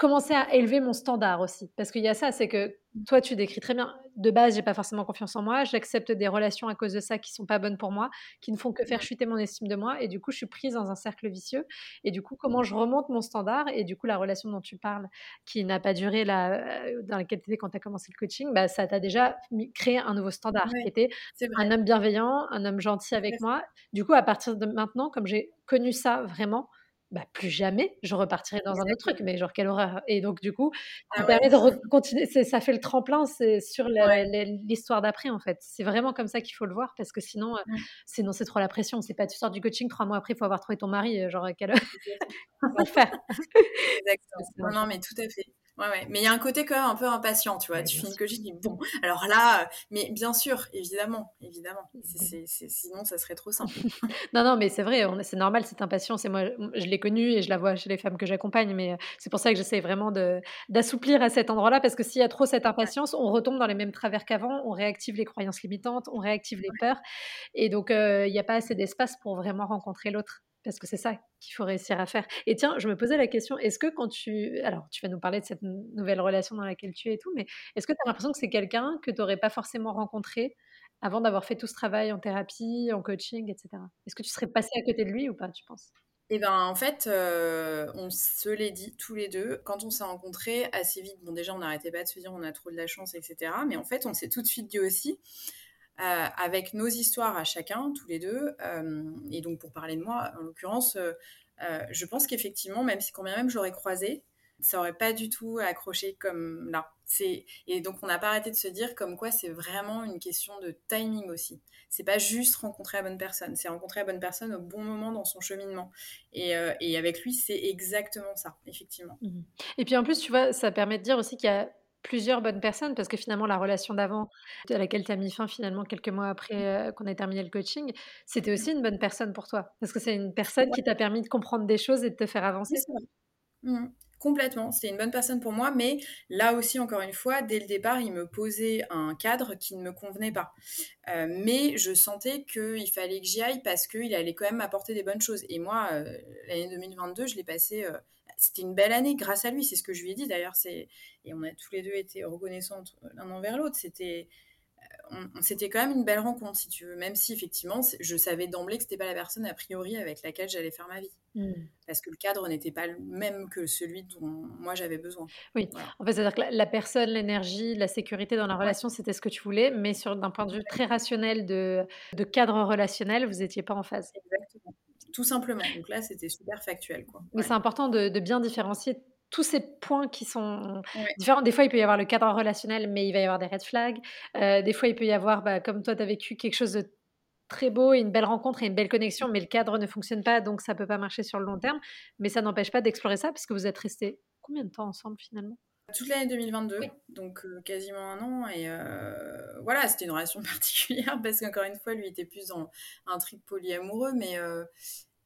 S1: commencer à élever mon standard aussi. Parce qu'il y a ça, c'est que toi, tu décris très bien. De base, j'ai pas forcément confiance en moi. J'accepte des relations à cause de ça qui sont pas bonnes pour moi, qui ne font que faire chuter mon estime de moi. Et du coup, je suis prise dans un cercle vicieux. Et du coup, comment je remonte mon standard Et du coup, la relation dont tu parles, qui n'a pas duré euh, dans laquelle tu étais quand tu as commencé le coaching, bah, ça t'a déjà créé un nouveau standard qui était un homme bienveillant, un homme gentil avec moi. Du coup, à partir de maintenant, comme j'ai connu ça vraiment, bah, plus jamais je repartirai dans un autre truc, mais genre quelle horreur. Et donc du coup, ça ah permet de continuer, ça fait le tremplin sur l'histoire d'après en fait. C'est vraiment comme ça qu'il faut le voir parce que sinon, euh, sinon c'est trop la pression. C'est pas tu sors du coaching trois mois après, il faut avoir trouvé ton mari, euh, genre quelle
S2: faire. Exactement. Non, mais tout à fait. Ouais, ouais. Mais il y a un côté quand même un peu impatient, tu vois. tu finis que j'ai dit bon, alors là, mais bien sûr, évidemment, évidemment. sinon, ça serait trop simple.
S1: non, non, mais c'est vrai, c'est normal cette impatience. Et moi, je l'ai connue et je la vois chez les femmes que j'accompagne. Mais euh, c'est pour ça que j'essaie vraiment d'assouplir à cet endroit-là parce que s'il y a trop cette impatience, on retombe dans les mêmes travers qu'avant, on réactive les croyances limitantes, on réactive les peurs. Et donc, euh, il n'y a pas assez d'espace pour vraiment rencontrer l'autre parce que c'est ça qu'il faut réussir à faire. Et tiens, je me posais la question, est-ce que quand tu... Alors, tu vas nous parler de cette nouvelle relation dans laquelle tu es et tout, mais est-ce que tu as l'impression que c'est quelqu'un que tu n'aurais pas forcément rencontré avant d'avoir fait tout ce travail en thérapie, en coaching, etc. Est-ce que tu serais passé à côté de lui ou pas, tu penses?
S2: Eh ben, en fait, euh, on se l'est dit tous les deux. Quand on s'est rencontrés, assez vite, bon, déjà, on n'arrêtait pas de se dire on a trop de la chance, etc. Mais en fait, on s'est tout de suite dit aussi, euh, avec nos histoires à chacun, tous les deux. Euh, et donc, pour parler de moi, en l'occurrence, euh, je pense qu'effectivement, même si combien même j'aurais croisé, ça aurait pas du tout accroché comme là. Et donc, on n'a pas arrêté de se dire comme quoi c'est vraiment une question de timing aussi. C'est pas juste rencontrer la bonne personne, c'est rencontrer la bonne personne au bon moment dans son cheminement. Et, avec lui, c'est exactement ça, effectivement. Mmh
S1: et puis en plus, tu vois, ça permet de dire aussi qu'il y a plusieurs bonnes personnes parce que finalement la relation d'avant à laquelle tu as mis fin finalement quelques mois après mmh. euh, qu'on ait terminé le coaching, c'était aussi une bonne personne pour toi parce que c'est une personne qui t'a permis de comprendre des choses et de te faire avancer.
S2: Mmh. Complètement, c'était une bonne personne pour moi, mais là aussi, encore une fois, dès le départ, il me posait un cadre qui ne me convenait pas. Euh, mais je sentais qu'il fallait que j'y aille parce qu'il allait quand même m'apporter des bonnes choses. Et moi, euh, l'année 2022, je l'ai passée c'était une belle année grâce à lui. C'est ce que je lui ai dit d'ailleurs. et on a tous les deux été reconnaissantes l'un envers l'autre. C'était euh, c'était quand même une belle rencontre, si tu veux, même si effectivement, je savais d'emblée que c'était pas la personne a priori avec laquelle j'allais faire ma vie. Hmm. Parce que le cadre n'était pas le même que celui dont moi j'avais besoin.
S1: Oui, en fait, c'est-à-dire que la, personne, l'énergie, la sécurité dans la relation, c'était ce que tu voulais, mais sur d'un point de vue très rationnel de, de cadre relationnel, vous n'étiez pas en phase.
S2: Exactement tout simplement. Donc là, c'était super factuel. Quoi.
S1: Mais c'est important de, bien différencier tous ces points qui sont différents. Des fois, il peut y avoir le cadre relationnel, mais il va y avoir des red flags. Euh, des fois, il peut y avoir, bah, comme toi, tu as vécu quelque chose de très beau et une belle rencontre et une belle connexion, mais le cadre ne fonctionne pas, donc ça peut pas marcher sur le long terme. Mais ça n'empêche pas d'explorer ça, parce que vous êtes restés combien de temps ensemble finalement?
S2: Toute l'année 2022, donc euh, quasiment un an. Et euh, voilà, c'était une relation particulière parce qu'encore une fois, lui était plus dans un trip polyamoureux, mais, euh,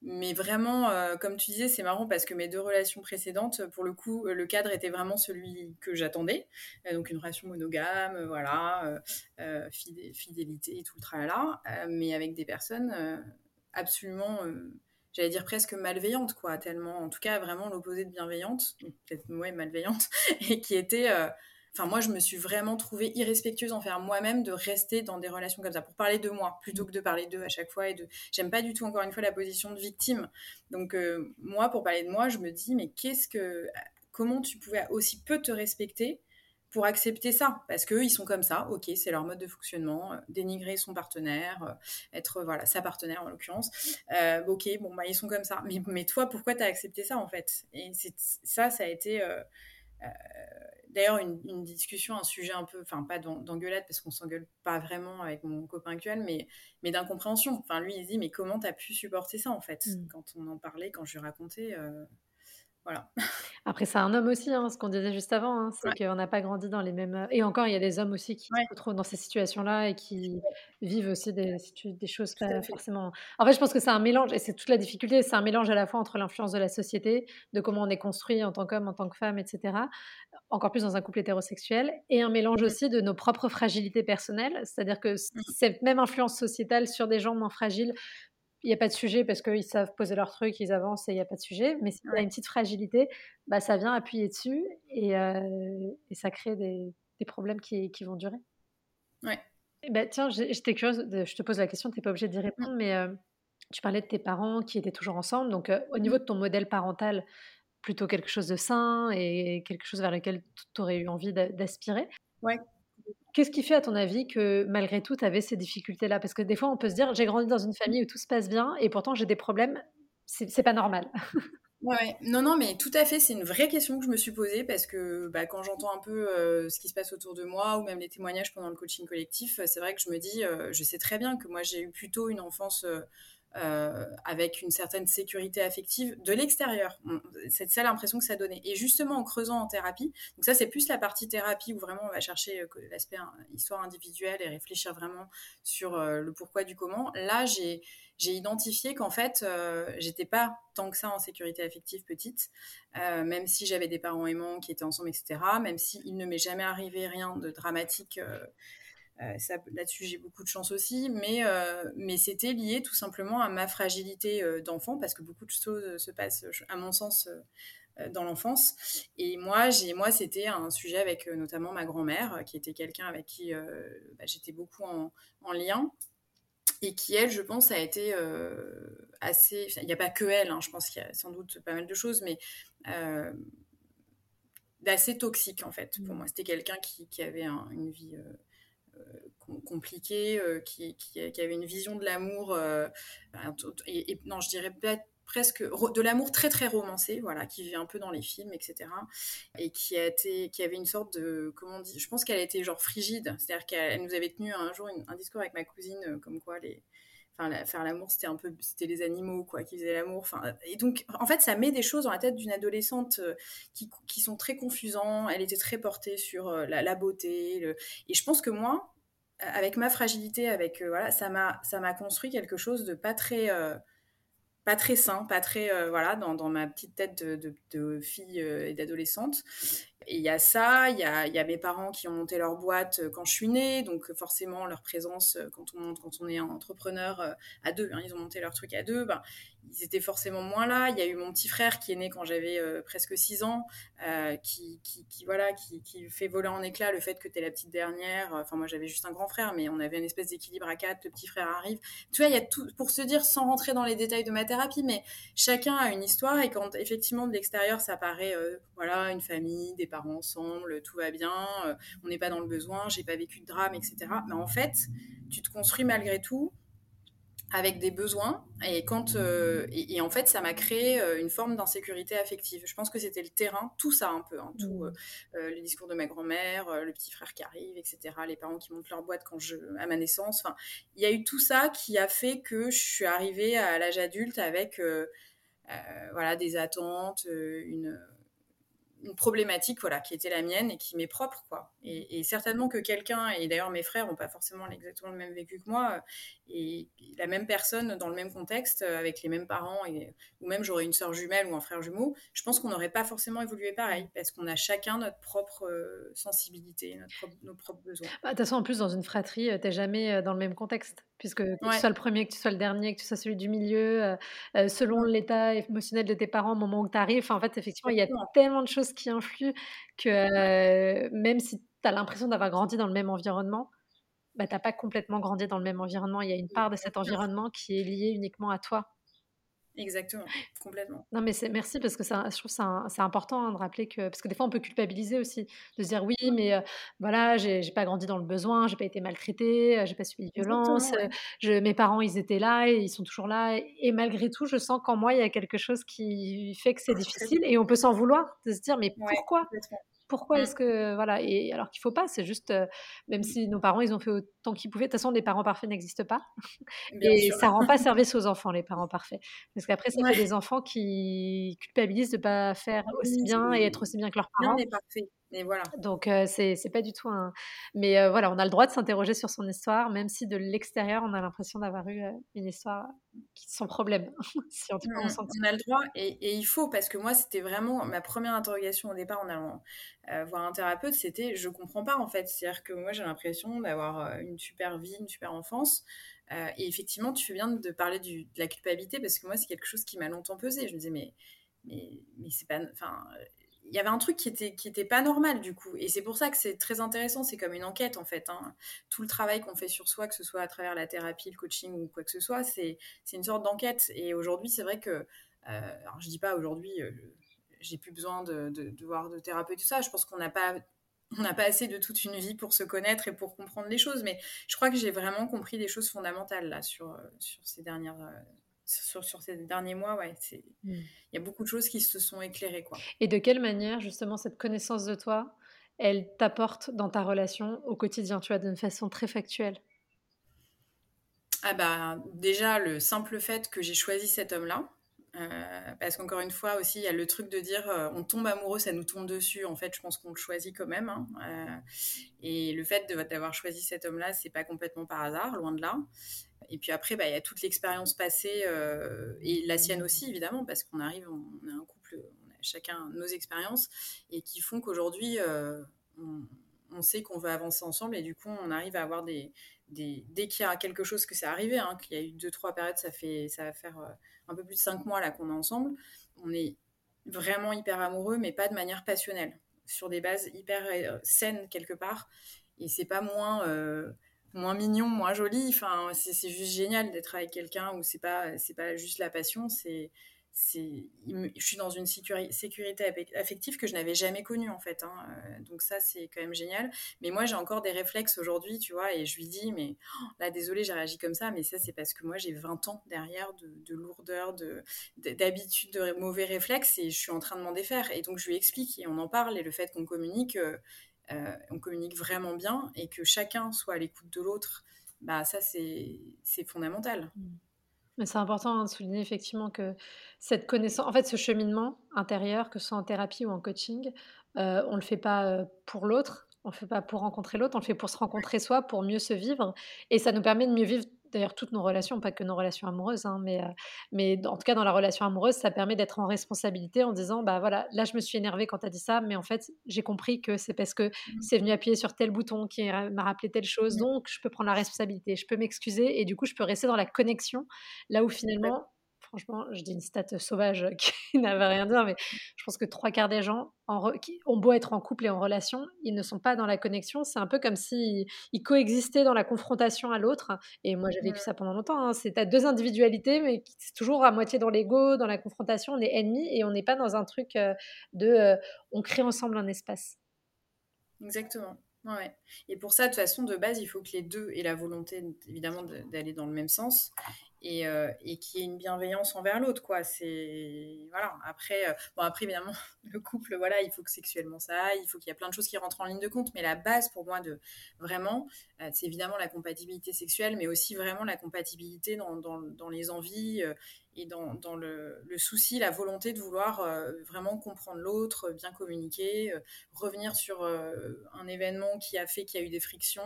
S2: mais vraiment, comme tu disais, c'est marrant parce que mes deux relations précédentes, pour le coup, le cadre était vraiment celui que j'attendais. donc une relation monogame, voilà, fidélité et tout le tralala, mais avec des personnes absolument j'allais dire presque malveillante, quoi, tellement, en tout cas, vraiment l'opposé de bienveillante, peut-être, ouais, malveillante, et qui était, euh, enfin moi je me suis vraiment trouvée irrespectueuse envers moi-même de rester dans des relations comme ça pour parler de moi plutôt que de parler d'eux à chaque fois et de j'aime pas du tout encore une fois la position de victime. Donc euh, moi pour parler de moi je me dis mais qu'est-ce que comment tu pouvais aussi peu te respecter pour accepter ça. Parce qu'eux ils sont comme ça. Ok c'est leur mode de fonctionnement euh, dénigrer son partenaire euh, être voilà sa partenaire en l'occurrence. Ok bon bah ils sont comme ça. Mais, mais toi pourquoi t'as accepté ça en fait? Et ça ça a été D'ailleurs, une, discussion, un sujet un peu, enfin pas d'engueulade parce qu'on s'engueule pas vraiment avec mon copain actuel, mais, mais d'incompréhension. Enfin, lui, il dit, mais comment t'as pu supporter ça en fait? Mm. Quand on en parlait, quand je lui racontais, euh, voilà.
S1: Après, c'est un homme aussi, hein, ce qu'on disait juste avant, hein, c'est qu'on n'a pas grandi dans les mêmes. Et encore, il y a des hommes aussi qui se retrouvent dans ces situations-là et qui vivent aussi des, des choses pas forcément. En fait, je pense que c'est un mélange, et c'est toute la difficulté, c'est un mélange à la fois entre l'influence de la société, de comment on est construit en tant qu'homme, en tant que femme, etc., encore plus dans un couple hétérosexuel, et un mélange aussi de nos propres fragilités personnelles, c'est-à-dire que mmh. cette même influence sociétale sur des gens moins fragiles il n'y a pas de sujet parce qu'ils savent poser leur truc, ils avancent et il n'y a pas de sujet. Mais s'il y a une petite fragilité, bah, ça vient appuyer dessus et, euh, et ça crée des, des problèmes qui, qui, vont durer.
S2: Ouais.
S1: Bah, tiens, j'étais curieuse, je te pose la question, tu n'es pas obligée d'y mmh. répondre, mais euh, tu parlais de tes parents qui étaient toujours ensemble. Donc, euh, au niveau mmh. de ton modèle parental, plutôt quelque chose de sain et quelque chose vers lequel tu aurais eu envie d'aspirer.
S2: Ouais.
S1: Qu'est-ce qui fait, à ton avis, que malgré tout, tu avais ces difficultés-là? Parce que des fois, on peut se dire, j'ai grandi dans une famille où tout se passe bien et pourtant j'ai des problèmes. C'est pas normal.
S2: Ouais, non, non, mais tout à fait, c'est une vraie question que je me suis posée parce que bah, quand j'entends un peu euh, ce qui se passe autour de moi ou même les témoignages pendant le coaching collectif, c'est vrai que je me dis, euh, je sais très bien que moi j'ai eu plutôt une enfance euh, euh, avec une certaine sécurité affective de l'extérieur. C'est ça l'impression que ça donnait. Et justement, en creusant en thérapie, donc ça c'est plus la partie thérapie où vraiment on va chercher euh, l'aspect hein, histoire individuelle et réfléchir vraiment sur euh, le pourquoi du comment. Là, j'ai identifié qu'en fait, j'étais pas tant que ça en sécurité affective petite, même si j'avais des parents aimants qui étaient ensemble, etc. Même s'il ne m'est jamais arrivé rien de dramatique euh, là-dessus, j'ai beaucoup de chance aussi, mais, euh, mais c'était lié tout simplement à ma fragilité euh, d'enfant, parce que beaucoup de choses se passent, à mon sens, dans l'enfance. Et moi, j'ai, moi, c'était un sujet avec notamment ma grand-mère, qui était quelqu'un avec qui bah, j'étais beaucoup en, en, lien. Et qui, elle, je pense, a été assez. Il n'y a pas que elle, hein, je pense qu'il y a sans doute pas mal de choses, mais d'assez toxique, en fait, pour mmh. moi. C'était quelqu'un qui, qui, avait une vie compliqué, euh, qui, qui, avait une vision de l'amour, euh, et, non, je dirais presque de l'amour très très romancé, voilà, qui vit un peu dans les films, etc. Et qui a été, qui avait une sorte de, comment on dit, je pense qu'elle était genre frigide, c'est-à-dire qu'elle nous avait tenu un jour un discours avec ma cousine, euh, comme quoi les, faire l'amour c'était un peu c'était les animaux quoi qui faisaient l'amour enfin et donc en fait ça met des choses dans la tête d'une adolescente qui, qui, sont très confusants elle était très portée sur la, la beauté et je pense que moi avec ma fragilité, avec euh, voilà, ça m'a ça m'a construit quelque chose de pas très euh, pas très sain, pas très euh, voilà dans, ma petite tête de fille et d'adolescente. Et il y a ça, il y a, mes parents qui ont monté leur boîte quand je suis née, donc forcément leur présence quand on quand on est entrepreneur à deux, hein, ils ont monté leur truc à deux, ben, ils étaient forcément moins là. Il y a eu mon petit frère qui est né quand j'avais euh, presque 6 ans, euh, qui, voilà, qui, fait voler en éclats le fait que tu es la petite dernière. Enfin, moi, j'avais juste un grand frère, mais on avait une espèce d'équilibre à quatre. Le petit frère arrive. Tu vois, il y a tout, pour se dire, sans rentrer dans les détails de ma thérapie, mais chacun a une histoire. Et quand effectivement, de l'extérieur, ça paraît, euh, voilà, une famille, des parents ensemble, tout va bien, on n'est pas dans le besoin, j'ai pas vécu de drame, etc. Mais en fait, tu te construis malgré tout avec des besoins et quand euh, et, en fait ça m'a créé euh, une forme d'insécurité affective. Je pense que c'était le terrain tout ça un peu hein, tout mmh. euh, le discours de ma grand-mère le petit frère qui arrive etc les parents qui montent leur boîte quand je à ma naissance. Enfin il y a eu tout ça qui a fait que je suis arrivée à l'âge adulte avec voilà des attentes une une problématique voilà qui était la mienne et qui m'est propre quoi. Et, certainement que quelqu'un et d'ailleurs mes frères n'ont pas forcément exactement le même vécu que moi et la même personne dans le même contexte, euh, avec les mêmes parents, et, ou même j'aurais une sœur jumelle ou un frère jumeau, je pense qu'on n'aurait pas forcément évolué pareil, parce qu'on a chacun notre propre euh, sensibilité, nos propres besoins.
S1: Bah, de toute façon, en plus, dans une fratrie, tu n'es jamais dans le même contexte, puisque que tu sois le premier, que tu sois le dernier, que tu sois celui du milieu, selon l'état émotionnel de tes parents au moment où tu arrives, en fait, effectivement, il y a tellement de choses qui influent que même si tu as l'impression d'avoir grandi dans le même environnement, bah, tu n'as pas complètement grandi dans le même environnement. Il y a une part de cet environnement qui est liée uniquement à toi.
S2: Exactement, complètement.
S1: Non, mais c'est merci parce que ça, je trouve c'est important hein, de rappeler que parce que des fois on peut culpabiliser aussi de se dire oui mais voilà j'ai pas grandi dans le besoin, j'ai pas été maltraitée, j'ai pas subi de violence, je, mes parents ils étaient là et ils sont toujours là. Et, malgré tout je sens qu'en moi il y a quelque chose qui fait que c'est difficile et on peut s'en vouloir de se dire mais pourquoi? Pourquoi mmh. est-ce que voilà et alors qu'il faut pas, c'est juste même si nos parents ils ont fait autant qu'ils pouvaient. De toute façon, les parents parfaits n'existent pas et ça rend pas service aux enfants les parents parfaits parce qu'après ça fait des enfants qui culpabilisent de pas faire aussi bien et être aussi bien que leurs parents.
S2: Rien parfait voilà.
S1: Donc, c'est pas du tout un. Mais voilà, on a le droit de s'interroger sur son histoire, même si de l'extérieur, on a l'impression d'avoir eu une histoire sans problème. si
S2: on, mmh, on, a le droit et, il faut, parce que moi, c'était vraiment ma première interrogation au départ en allant voir un thérapeute c'était je comprends pas en fait. C'est-à-dire que moi, j'ai l'impression d'avoir une super vie, une super enfance. et effectivement, tu fais bien de parler du, de la culpabilité parce que moi, c'est quelque chose qui m'a longtemps pesé. Je me disais, mais, mais, mais c'est pas. Enfin il y avait un truc qui était, qui était pas normal du coup. Et c'est pour ça que c'est très intéressant, c'est comme une enquête en fait. Hein. Tout le travail qu'on fait sur soi, que ce soit à travers la thérapie, le coaching ou quoi que ce soit, c'est une sorte d'enquête. Et aujourd'hui, c'est vrai que, euh, alors je dis pas aujourd'hui, euh, j'ai plus besoin de, de, voir de thérapeute, tout ça. Je pense qu'on n'a pas on n'a pas assez de toute une vie pour se connaître et pour comprendre les choses, mais je crois que j'ai vraiment compris des choses fondamentales là sur, euh, sur ces dernières, sur, sur, ces derniers mois, ouais, mmh. il y a beaucoup de choses qui se sont éclairées. Quoi.
S1: Et de quelle manière, justement, cette connaissance de toi, elle t'apporte dans ta relation au quotidien, tu vois, d'une façon très factuelle?
S2: Ah bah, déjà, le simple fait que j'ai choisi cet homme-là, parce qu'encore une fois aussi, il y a le truc de dire euh, on tombe amoureux, ça nous tombe dessus. En fait, je pense qu'on le choisit quand même. Hein. Euh, et le fait d'avoir choisi cet homme-là, c'est pas complètement par hasard, loin de là. Et puis après, bah, il y a toute l'expérience passée et la sienne aussi, évidemment, parce qu'on arrive, on, on, a un couple, on a chacun nos expériences et qui font qu'aujourd'hui, on, on, sait qu'on veut avancer ensemble et du coup, on arrive à avoir des, des dès qu'il y a quelque chose que c'est arrivé, hein, qu'il y a eu deux trois périodes, ça fait, ça va faire un peu plus de cinq mois là qu'on est ensemble, on est vraiment hyper amoureux, mais pas de manière passionnelle, sur des bases hyper euh, saines quelque part. Et c'est pas moins, euh, moins mignon, moins joli. Enfin, c'est juste génial d'être avec quelqu'un où c'est pas, c'est pas juste la passion, c'est je suis dans une sécurité affective que je n'avais jamais connue en fait. Hein. Euh, donc ça c'est quand même génial. Mais moi j'ai encore des réflexes aujourd'hui, tu vois, et je lui dis mais oh, là désolé j'ai réagi comme ça, mais ça c'est parce que moi j'ai 20 ans derrière de, lourdeur, d'habitude, de, mauvais réflexes et je suis en train de m'en défaire. Et donc je lui explique et on en parle et le fait qu'on communique, euh, euh, on communique vraiment bien et que chacun soit à l'écoute de l'autre, bah ça c'est fondamental. Mmh.
S1: Mais c'est important hein, de souligner effectivement que cette connaissance, en fait, ce cheminement intérieur, que ce soit en thérapie ou en coaching, euh, on ne le fait pas pour l'autre, on ne le fait pas pour rencontrer l'autre, on le fait pour se rencontrer soi, pour mieux se vivre. Et ça nous permet de mieux vivre d'ailleurs toutes nos relations, pas que nos relations amoureuses, hein, mais, euh, mais en tout cas dans la relation amoureuse, ça permet d'être en responsabilité en disant, bah voilà, là je me suis énervée quand tu as dit ça, mais en fait j'ai compris que c'est parce que mmh. c'est venu appuyer sur tel bouton qui m'a rappelé telle chose, mmh. donc je peux prendre la responsabilité, je peux m'excuser et du coup je peux rester dans la connexion, là où finalement franchement, je dis une stat sauvage qui n'avait rien à dire, mais je pense que trois quarts des gens qui ont beau être en couple et en relation, ils ne sont pas dans la connexion. C'est un peu comme s'ils ils coexistaient dans la confrontation à l'autre. Et moi, j'ai vécu ça pendant longtemps. Hein. C'est à deux individualités, mais c'est toujours à moitié dans l'ego, dans la confrontation. On est ennemis et on n'est pas dans un truc euh, de euh, on crée ensemble un espace.
S2: Exactement. Ouais. Et pour ça, de toute façon, de base, il faut que les deux aient la volonté, évidemment, d'aller dans le même sens et, euh, qu'il y ait une bienveillance envers l'autre, quoi. C'est voilà. Après, euh, bon, après évidemment, le couple, voilà, il faut que sexuellement ça aille, il faut qu'il y ait plein de choses qui rentrent en ligne de compte, mais la base pour moi de vraiment, euh, c'est évidemment la compatibilité sexuelle, mais aussi vraiment la compatibilité dans, dans, dans les envies et dans, le, souci, la volonté de vouloir euh, vraiment comprendre l'autre, bien communiquer, euh, revenir sur euh, un événement qui a fait qu'il y a eu des frictions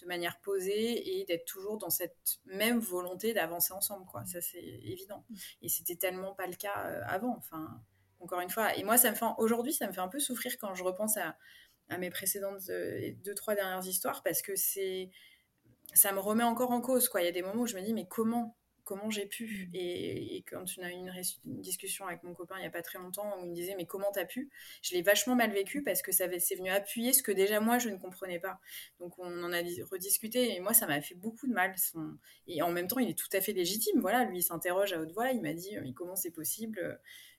S2: de manière posée et d'être toujours dans cette même volonté d'avancer ensemble. Quoi. Ça, c'est évident. Et c'était tellement pas le cas avant. Enfin, encore une fois. Et moi, ça me fait aujourd'hui, ça me fait un peu souffrir quand je repense à, à mes précédentes deux, trois dernières histoires parce que c'est ça me remet encore en cause. Quoi. Il y a des moments où je me dis, mais comment comment j'ai pu et, quand on a eu une, une, discussion avec mon copain il n'y a pas très longtemps où il me disait mais comment t'as pu? Je l'ai vachement mal vécu parce que ça c'est venu appuyer ce que déjà moi je ne comprenais pas. Donc on en a rediscuté et moi ça m'a fait beaucoup de mal et en même temps il est tout à fait légitime. Voilà lui il s'interroge à haute voix il m'a dit mais comment c'est possible euh,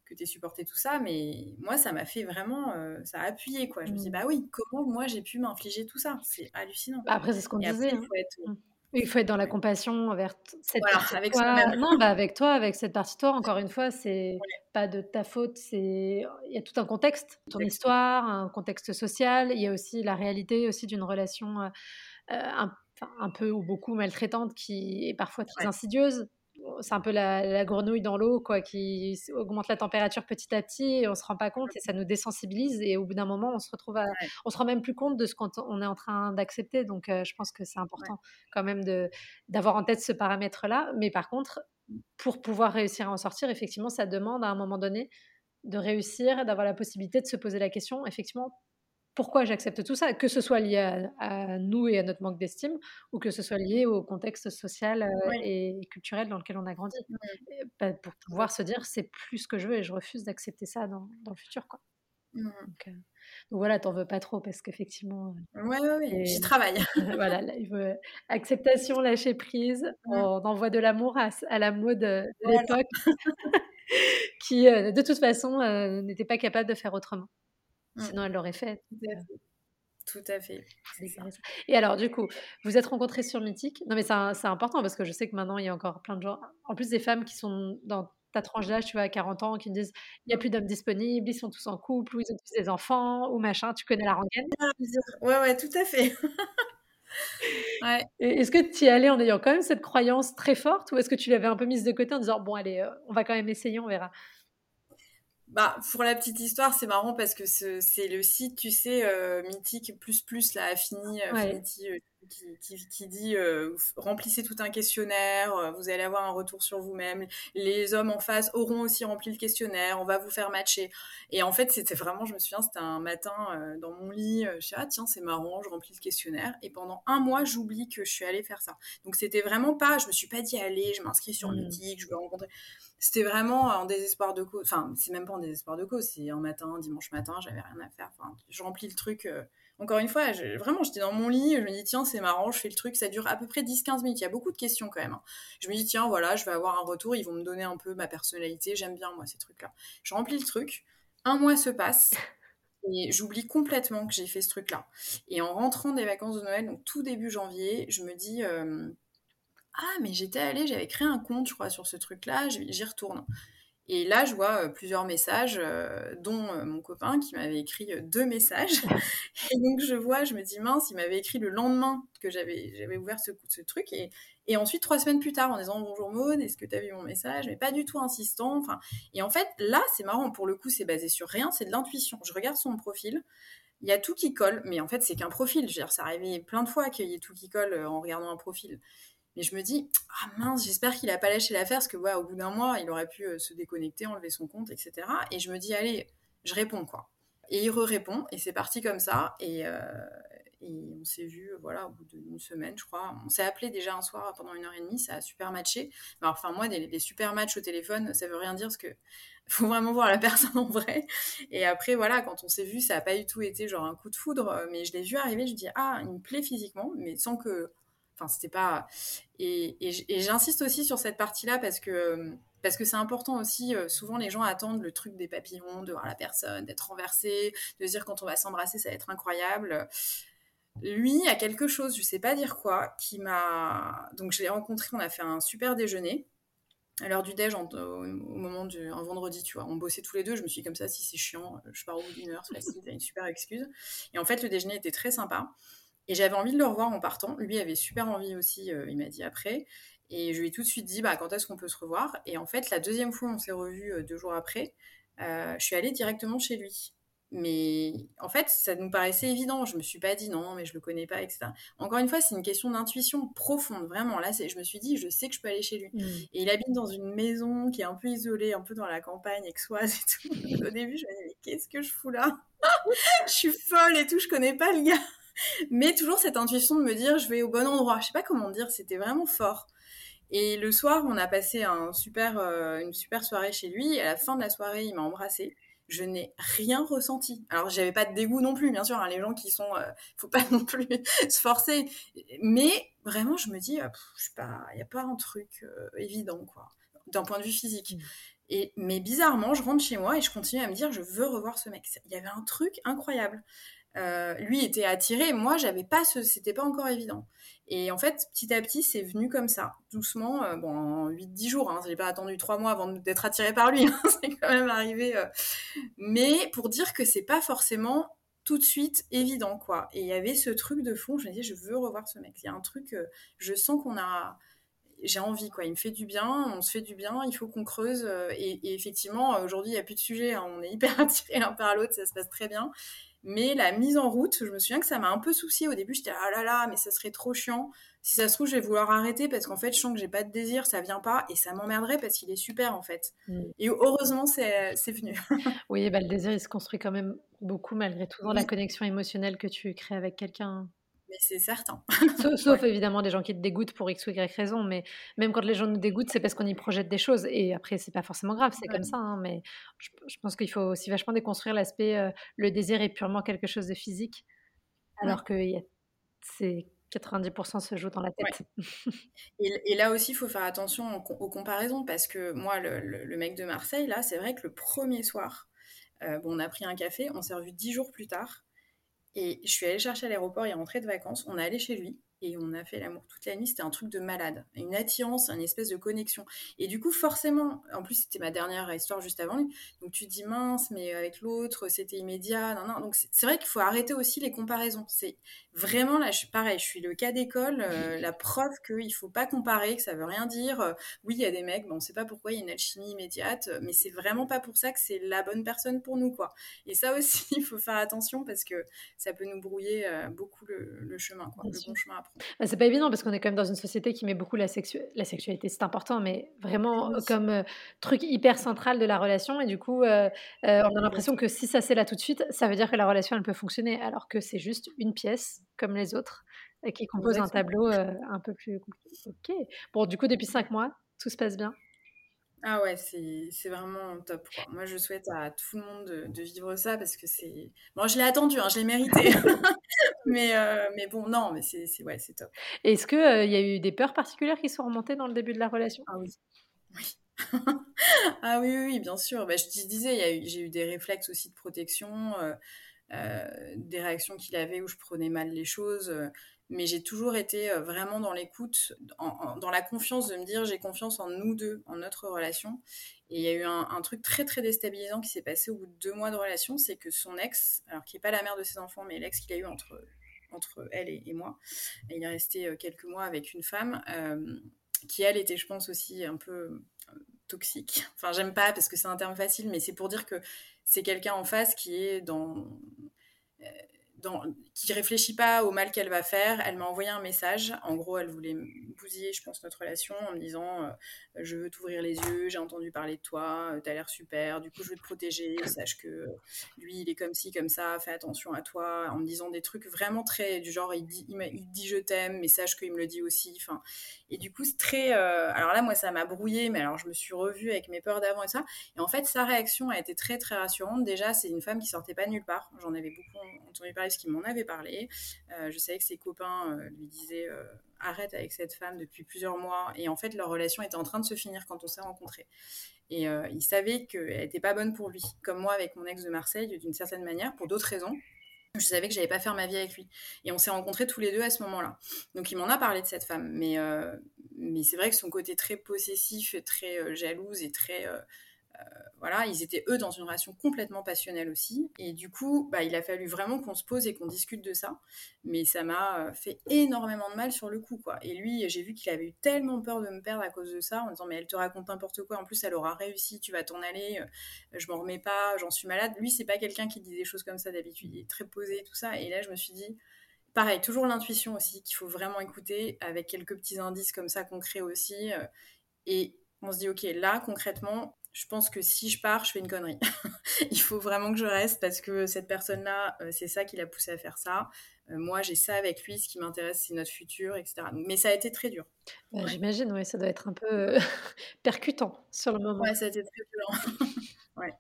S2: que tu aies supporté tout ça? Mais moi ça m'a fait vraiment euh, ça a appuyé quoi. Je me dis mm. bah oui comment moi j'ai pu m'infliger tout ça? C'est hallucinant.
S1: Bah, après c'est ce qu'on disait hein. Il faut être dans la compassion envers cette partie avec toi. Non, bah avec toi, avec cette partie de toi. Encore une fois, c'est pas de ta faute. C'est il y a tout un contexte, ton histoire, un contexte social. Il y a aussi la réalité aussi d'une relation euh, un, un, peu ou beaucoup maltraitante qui est parfois très insidieuse c'est un peu la, grenouille dans l'eau, quoi, qui augmente la température petit à petit et on se rend pas compte et ça nous désensibilise et au bout d'un moment, on se retrouve à, on se rend même plus compte de ce qu'on est en train d'accepter. Donc, euh, je pense que c'est important quand même de d'avoir en tête ce paramètre-là. Mais par contre, pour pouvoir réussir à en sortir, effectivement, ça demande à un moment donné de réussir, d'avoir la possibilité de se poser la question, effectivement, pourquoi j'accepte tout ça, que ce soit lié à, nous et à notre manque d'estime, ou que ce soit lié au contexte social euh, et culturel dans lequel on a grandi. Bah, pour pouvoir se dire, c'est plus ce que je veux et je refuse d'accepter ça dans, dans, le futur. Quoi. Donc, euh, donc, voilà, t'en veux pas trop parce qu'effectivement.
S2: Euh, oui, ouais, ouais, j'y travaille.
S1: voilà, il veut acceptation, lâcher prise. On envoie de l'amour à, à, la mode de l'époque qui, de toute façon, n'était pas capable de faire autrement. Mmh. Sinon, elle l'aurait fait.
S2: Tout à fait.
S1: Et alors, du coup, vous êtes rencontrés sur Mythique? Non, mais c'est important parce que je sais que maintenant, il y a encore plein de gens, en plus des femmes qui sont dans ta tranche d'âge, tu vois, à 40 ans, qui me disent il n'y a plus d'hommes disponibles, ils sont tous en couple, ou ils ont tous des enfants, ou machin. Tu connais la rengaine?
S2: Ah, Ouais, ouais, tout à fait.
S1: ouais. Est-ce que tu y allais en ayant quand même cette croyance très forte, ou est-ce que tu l'avais un peu mise de côté en disant bon, allez, euh, on va quand même essayer, on verra
S2: bah, pour la petite histoire, c'est marrant parce que c'est le site, tu sais, euh, mythique plus plus, là, Affini, Affinity, euh, qui, qui, dit euh, remplissez tout un questionnaire, vous allez avoir un retour sur vous-même. Les hommes en face auront aussi rempli le questionnaire, on va vous faire matcher. Et en fait, c'était vraiment, je me souviens, c'était un matin dans mon lit, je suis ah tiens, c'est marrant, je remplis le questionnaire. Et pendant un mois, j'oublie que je suis allée faire ça. Donc c'était vraiment pas, je me suis pas dit allez, je m'inscris sur mmh. mythique, je vais rencontrer c'était vraiment en désespoir de cause. Enfin, c'est même pas en désespoir de cause, c'est un matin, dimanche matin, j'avais rien à faire. Enfin, je remplis le truc. Euh, encore une fois, vraiment, j'étais dans mon lit, je me dis, tiens, c'est marrant, je fais le truc, ça dure à peu près 10-15 minutes. Il y a beaucoup de questions quand même. Hein. Je me dis, tiens, voilà, je vais avoir un retour, ils vont me donner un peu ma personnalité, j'aime bien, moi, ces trucs-là. Je remplis le truc, un mois se passe. Et j'oublie complètement que j'ai fait ce truc-là. Et en rentrant des vacances de Noël, donc tout début janvier, je me dis, euh, ah, mais j'étais allée, j'avais créé un compte, je crois, sur ce truc-là, j'y retourne. Et là, je vois euh, plusieurs messages, euh, dont euh, mon copain qui m'avait écrit deux messages. Et donc, je vois, je me dis, mince, il m'avait écrit le lendemain que j'avais ouvert ce, truc. Et, et, ensuite, trois semaines plus tard, en disant, bonjour Maud, est-ce que tu as vu mon message? Mais pas du tout insistant. Enfin, et en fait, là, c'est marrant, pour le coup, c'est basé sur rien, c'est de l'intuition. Je regarde son profil, il y a tout qui colle, mais en fait, c'est qu'un profil. Je veux dire, ça arrivait plein de fois qu'il y ait tout qui colle en regardant un profil. Mais je me dis, ah mince, j'espère qu'il a pas lâché l'affaire, parce que au bout d'un mois, il aurait pu euh, se déconnecter, enlever son compte, etc. Et je me dis, allez, je réponds, quoi. Et il re-répond, et c'est parti comme ça. Et, euh, et on s'est vu, voilà, au bout d'une semaine, je crois. On s'est appelé déjà un soir pendant une heure et demie, ça a super matché. Mais enfin, moi, des, super matchs au téléphone, ça veut rien dire, parce que faut vraiment voir la personne en vrai. Et après, voilà, quand on s'est vu, ça a pas du tout été genre un coup de foudre, mais je l'ai vu arriver, je dis, ah, il me plaît physiquement, mais sans que Enfin, c'était pas. Et, j'insiste aussi sur cette partie-là parce que parce que c'est important aussi. Euh, souvent, les gens attendent le truc des papillons, de voir la personne, d'être renversé, de dire quand on va s'embrasser, ça va être incroyable. Lui a quelque chose, je sais pas dire quoi, qui m'a. Donc, je l'ai rencontré, on a fait un super déjeuner. À l'heure du déj, au moment du un vendredi, tu vois, on bossait tous les deux. Je me suis dit comme ça, si c'est chiant, je pars au bout d'une heure, c'est facile, t'as une super excuse. Et en fait, le déjeuner était très sympa. Et j'avais envie de le revoir en partant. Lui avait super envie aussi, euh, il m'a dit après. Et je lui ai tout de suite dit, bah, quand est-ce qu'on peut se revoir? Et en fait, la deuxième fois, on s'est revus deux jours après, je suis allée directement chez lui. Mais en fait, ça nous paraissait évident. Je me suis pas dit non, mais je le connais pas, etc. Encore une fois, c'est une question d'intuition profonde, vraiment. Là, je me suis dit, je sais que je peux aller chez lui. Mm. Et il habite dans une maison qui est un peu isolée, un peu dans la campagne, aixoise et tout. Au début, je me disais, mais qu'est-ce que je fous là? Je suis folle et tout, je connais pas le gars. Mais toujours cette intuition de me dire, je vais au bon endroit. Je sais pas comment dire, c'était vraiment fort. Et le soir, on a passé un super, euh, une super soirée chez lui. Et à la fin de la soirée, il m'a embrassée je n'ai rien ressenti. Alors, j'avais pas de dégoût non plus, bien sûr, hein, les gens qui sont, euh, faut pas non plus se forcer. Mais vraiment, je me dis, ah, je sais pas, il y a pas un truc euh, évident, quoi, d'un point de vue physique. Mmh. Et, mais bizarrement, je rentre chez moi et je continue à me dire, je veux revoir ce mec. Il y avait un truc incroyable. Euh, lui était attiré, moi j'avais pas ce, c'était pas encore évident. Et en fait, petit à petit, c'est venu comme ça, doucement, euh, bon, en 8-10 jours, hein, j'ai pas attendu 3 mois avant d'être attiré par lui, hein, c'est quand même arrivé. Euh. Mais pour dire que c'est pas forcément tout de suite évident, quoi. Et il y avait ce truc de fond, je me disais, je veux revoir ce mec. Il y a un truc, je sens qu'on a, j'ai envie, quoi. Il me fait du bien, on se fait du bien, il faut qu'on creuse. et, effectivement, aujourd'hui, il n'y a plus de sujet, hein, on est hyper attirés l'un par l'autre, ça se passe très bien. Mais la mise en route, je me souviens que ça m'a un peu soucié au début. J'étais ah là là, mais ça serait trop chiant. Si ça se trouve, je vais vouloir arrêter parce qu'en fait, je sens que j'ai pas de désir, ça vient pas et ça m'emmerderait parce qu'il est super en fait. Mm. Et heureusement, c'est venu.
S1: oui, bah, le désir, il se construit quand même beaucoup malgré tout dans la connexion émotionnelle que tu crées avec quelqu'un
S2: c'est certain.
S1: Sauf, évidemment des gens qui te dégoûtent pour X ou Y raison, mais même quand les gens nous dégoûtent, c'est parce qu'on y projette des choses. Et après, c'est pas forcément grave, c'est comme ça. Hein, mais je, pense qu'il faut aussi vachement déconstruire l'aspect euh, le désir est purement quelque chose de physique, alors que c'est 90% se joue dans la tête.
S2: Et, là aussi, il faut faire attention aux, comparaisons parce que moi, le, mec de Marseille, là, c'est vrai que le premier soir, euh, bon, on a pris un café, on s'est revu dix jours plus tard. Et je suis allée chercher à l'aéroport, il rentré de vacances, on est allé chez lui et on a fait l'amour toute la nuit. C'était un truc de malade, une attirance, une espèce de connexion. Et du coup, forcément, en plus, c'était ma dernière histoire juste avant lui. Donc tu te dis mince, mais avec l'autre, c'était immédiat. Non, non. Donc c'est vrai qu'il faut arrêter aussi les comparaisons. C'est vraiment là, je suis pareil, je suis le cas d'école, euh, la preuve qu'il faut pas comparer, que ça veut rien dire. Euh, oui, il y a des mecs, bon, on sait pas pourquoi il y a une alchimie immédiate, mais c'est vraiment pas pour ça que c'est la bonne personne pour nous, quoi. Et ça aussi, il faut faire attention parce que ça peut nous brouiller euh, beaucoup le, chemin, quoi, le bon chemin à prendre.
S1: Bah, c'est pas évident parce qu'on est quand même dans une société qui met beaucoup la, la sexualité, c'est important, mais vraiment comme truc hyper central de la relation. Et du coup, on a l'impression que si ça c'est là tout de suite, ça veut dire que la relation elle peut fonctionner, alors que c'est juste une pièce comme les autres qui composent un tableau un peu plus compliqué. Ok. Bon, du coup, depuis cinq mois, tout se passe bien.
S2: Ah ouais, c'est vraiment top. Moi, je souhaite à tout le monde de, vivre ça parce que c'est. Bon, je l'ai attendu, hein, je l'ai mérité. mais, mais bon, non, mais c'est ouais, top.
S1: Est-ce qu'il il y a eu des peurs particulières qui sont remontées dans le début de la relation?
S2: Ah oui. Oui. ah oui, oui, bien sûr. Bah, je te disais, j'ai eu des réflexes aussi de protection. Euh, des réactions qu'il avait où je prenais mal les choses. Euh, mais j'ai toujours été euh, vraiment dans l'écoute, dans la confiance de me dire j'ai confiance en nous deux, en notre relation. Et il y a eu un, truc très très déstabilisant qui s'est passé au bout de deux mois de relation, c'est que son ex, alors qui n'est pas la mère de ses enfants, mais l'ex qu'il a eu entre, entre elle et, moi, il est resté quelques mois avec une femme qui elle était, je pense aussi un peu toxique. Enfin, j'aime pas parce que c'est un terme facile, mais c'est pour dire que c'est quelqu'un en face qui est dans, euh, dans qui réfléchit pas au mal qu'elle va faire. Elle m'a envoyé un message. En gros, elle voulait bousiller, je pense, notre relation en me disant euh, Je veux t'ouvrir les yeux, j'ai entendu parler de toi, euh, t'as l'air super, du coup, je veux te protéger. Sache que lui, il est comme ci, comme ça, fais attention à toi. En me disant des trucs vraiment très du genre Il dit, dit je t'aime, mais sache qu'il me le dit aussi. Enfin, et du coup, c'est très. Euh, alors là, moi, ça m'a brouillé, mais alors je me suis revue avec mes peurs d'avant et ça. Et en fait, sa réaction a été très, très rassurante. Déjà, c'est une femme qui sortait pas nulle part. J'en avais beaucoup entendu parler, ce qui m'en avait parlé. Euh, je savais que ses copains euh, lui disaient arrête avec cette femme depuis plusieurs mois. Et en fait, leur relation était en train de se finir quand on s'est rencontrés. Et il savait qu'elle n'était pas bonne pour lui, comme moi avec mon ex de Marseille, d'une certaine manière, pour d'autres raisons je savais que j'allais pas faire ma vie avec lui. Et on s'est rencontrés tous les deux à ce moment-là. Donc il m'en a parlé de cette femme. Mais, euh, mais c'est vrai que son côté très possessif, très euh, jalouse et très... Euh, voilà, ils étaient eux dans une relation complètement passionnelle aussi. Et du coup, bah, il a fallu vraiment qu'on se pose et qu'on discute de ça. Mais ça m'a fait énormément de mal sur le coup, quoi. Et lui, j'ai vu qu'il avait eu tellement peur de me perdre à cause de ça, en disant mais elle te raconte n'importe quoi. En plus, elle aura réussi, tu vas t'en aller. Je m'en remets pas, j'en suis malade. Lui, c'est pas quelqu'un qui dit des choses comme ça d'habitude. Il est très posé, tout ça. Et là, je me suis dit pareil, toujours l'intuition aussi qu'il faut vraiment écouter avec quelques petits indices comme ça concrets aussi. et on se dit ok, là concrètement, je pense que si je pars, je fais une connerie. il faut vraiment que je reste parce que cette personne-là, euh, c'est ça qui l'a poussé à faire ça. Euh, moi, j'ai ça avec lui, ce qui m'intéresse, c'est notre futur, etc. Mais ça a été très dur.
S1: Bah, j'imagine, oui, ça doit être un peu percutant sur le moment.
S2: Ouais, ça a été très dur. ouais.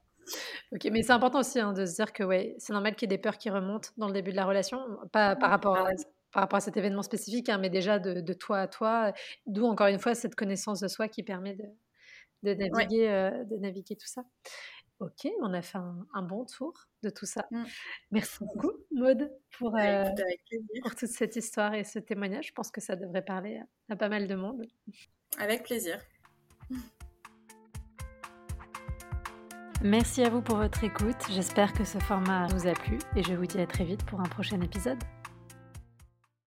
S1: Ok, mais c'est important aussi hein, de se dire que ouais, c'est normal qu'il y ait des peurs qui remontent dans le début de la relation, pas par rapport à, par rapport à cet événement spécifique, hein, mais déjà de, de, toi à toi, d'où encore une fois cette connaissance de soi qui permet de, de naviguer, euh, de naviguer tout ça. Ok, on a fait un, bon tour de tout ça. Mmh. Merci beaucoup, Maude, pour, bah, euh, pour toute cette histoire et ce témoignage. Je pense que ça devrait parler à pas mal de monde.
S2: Avec plaisir.
S1: Merci à vous pour votre écoute. J'espère que ce format vous a plu et je vous dis à très vite pour un prochain épisode.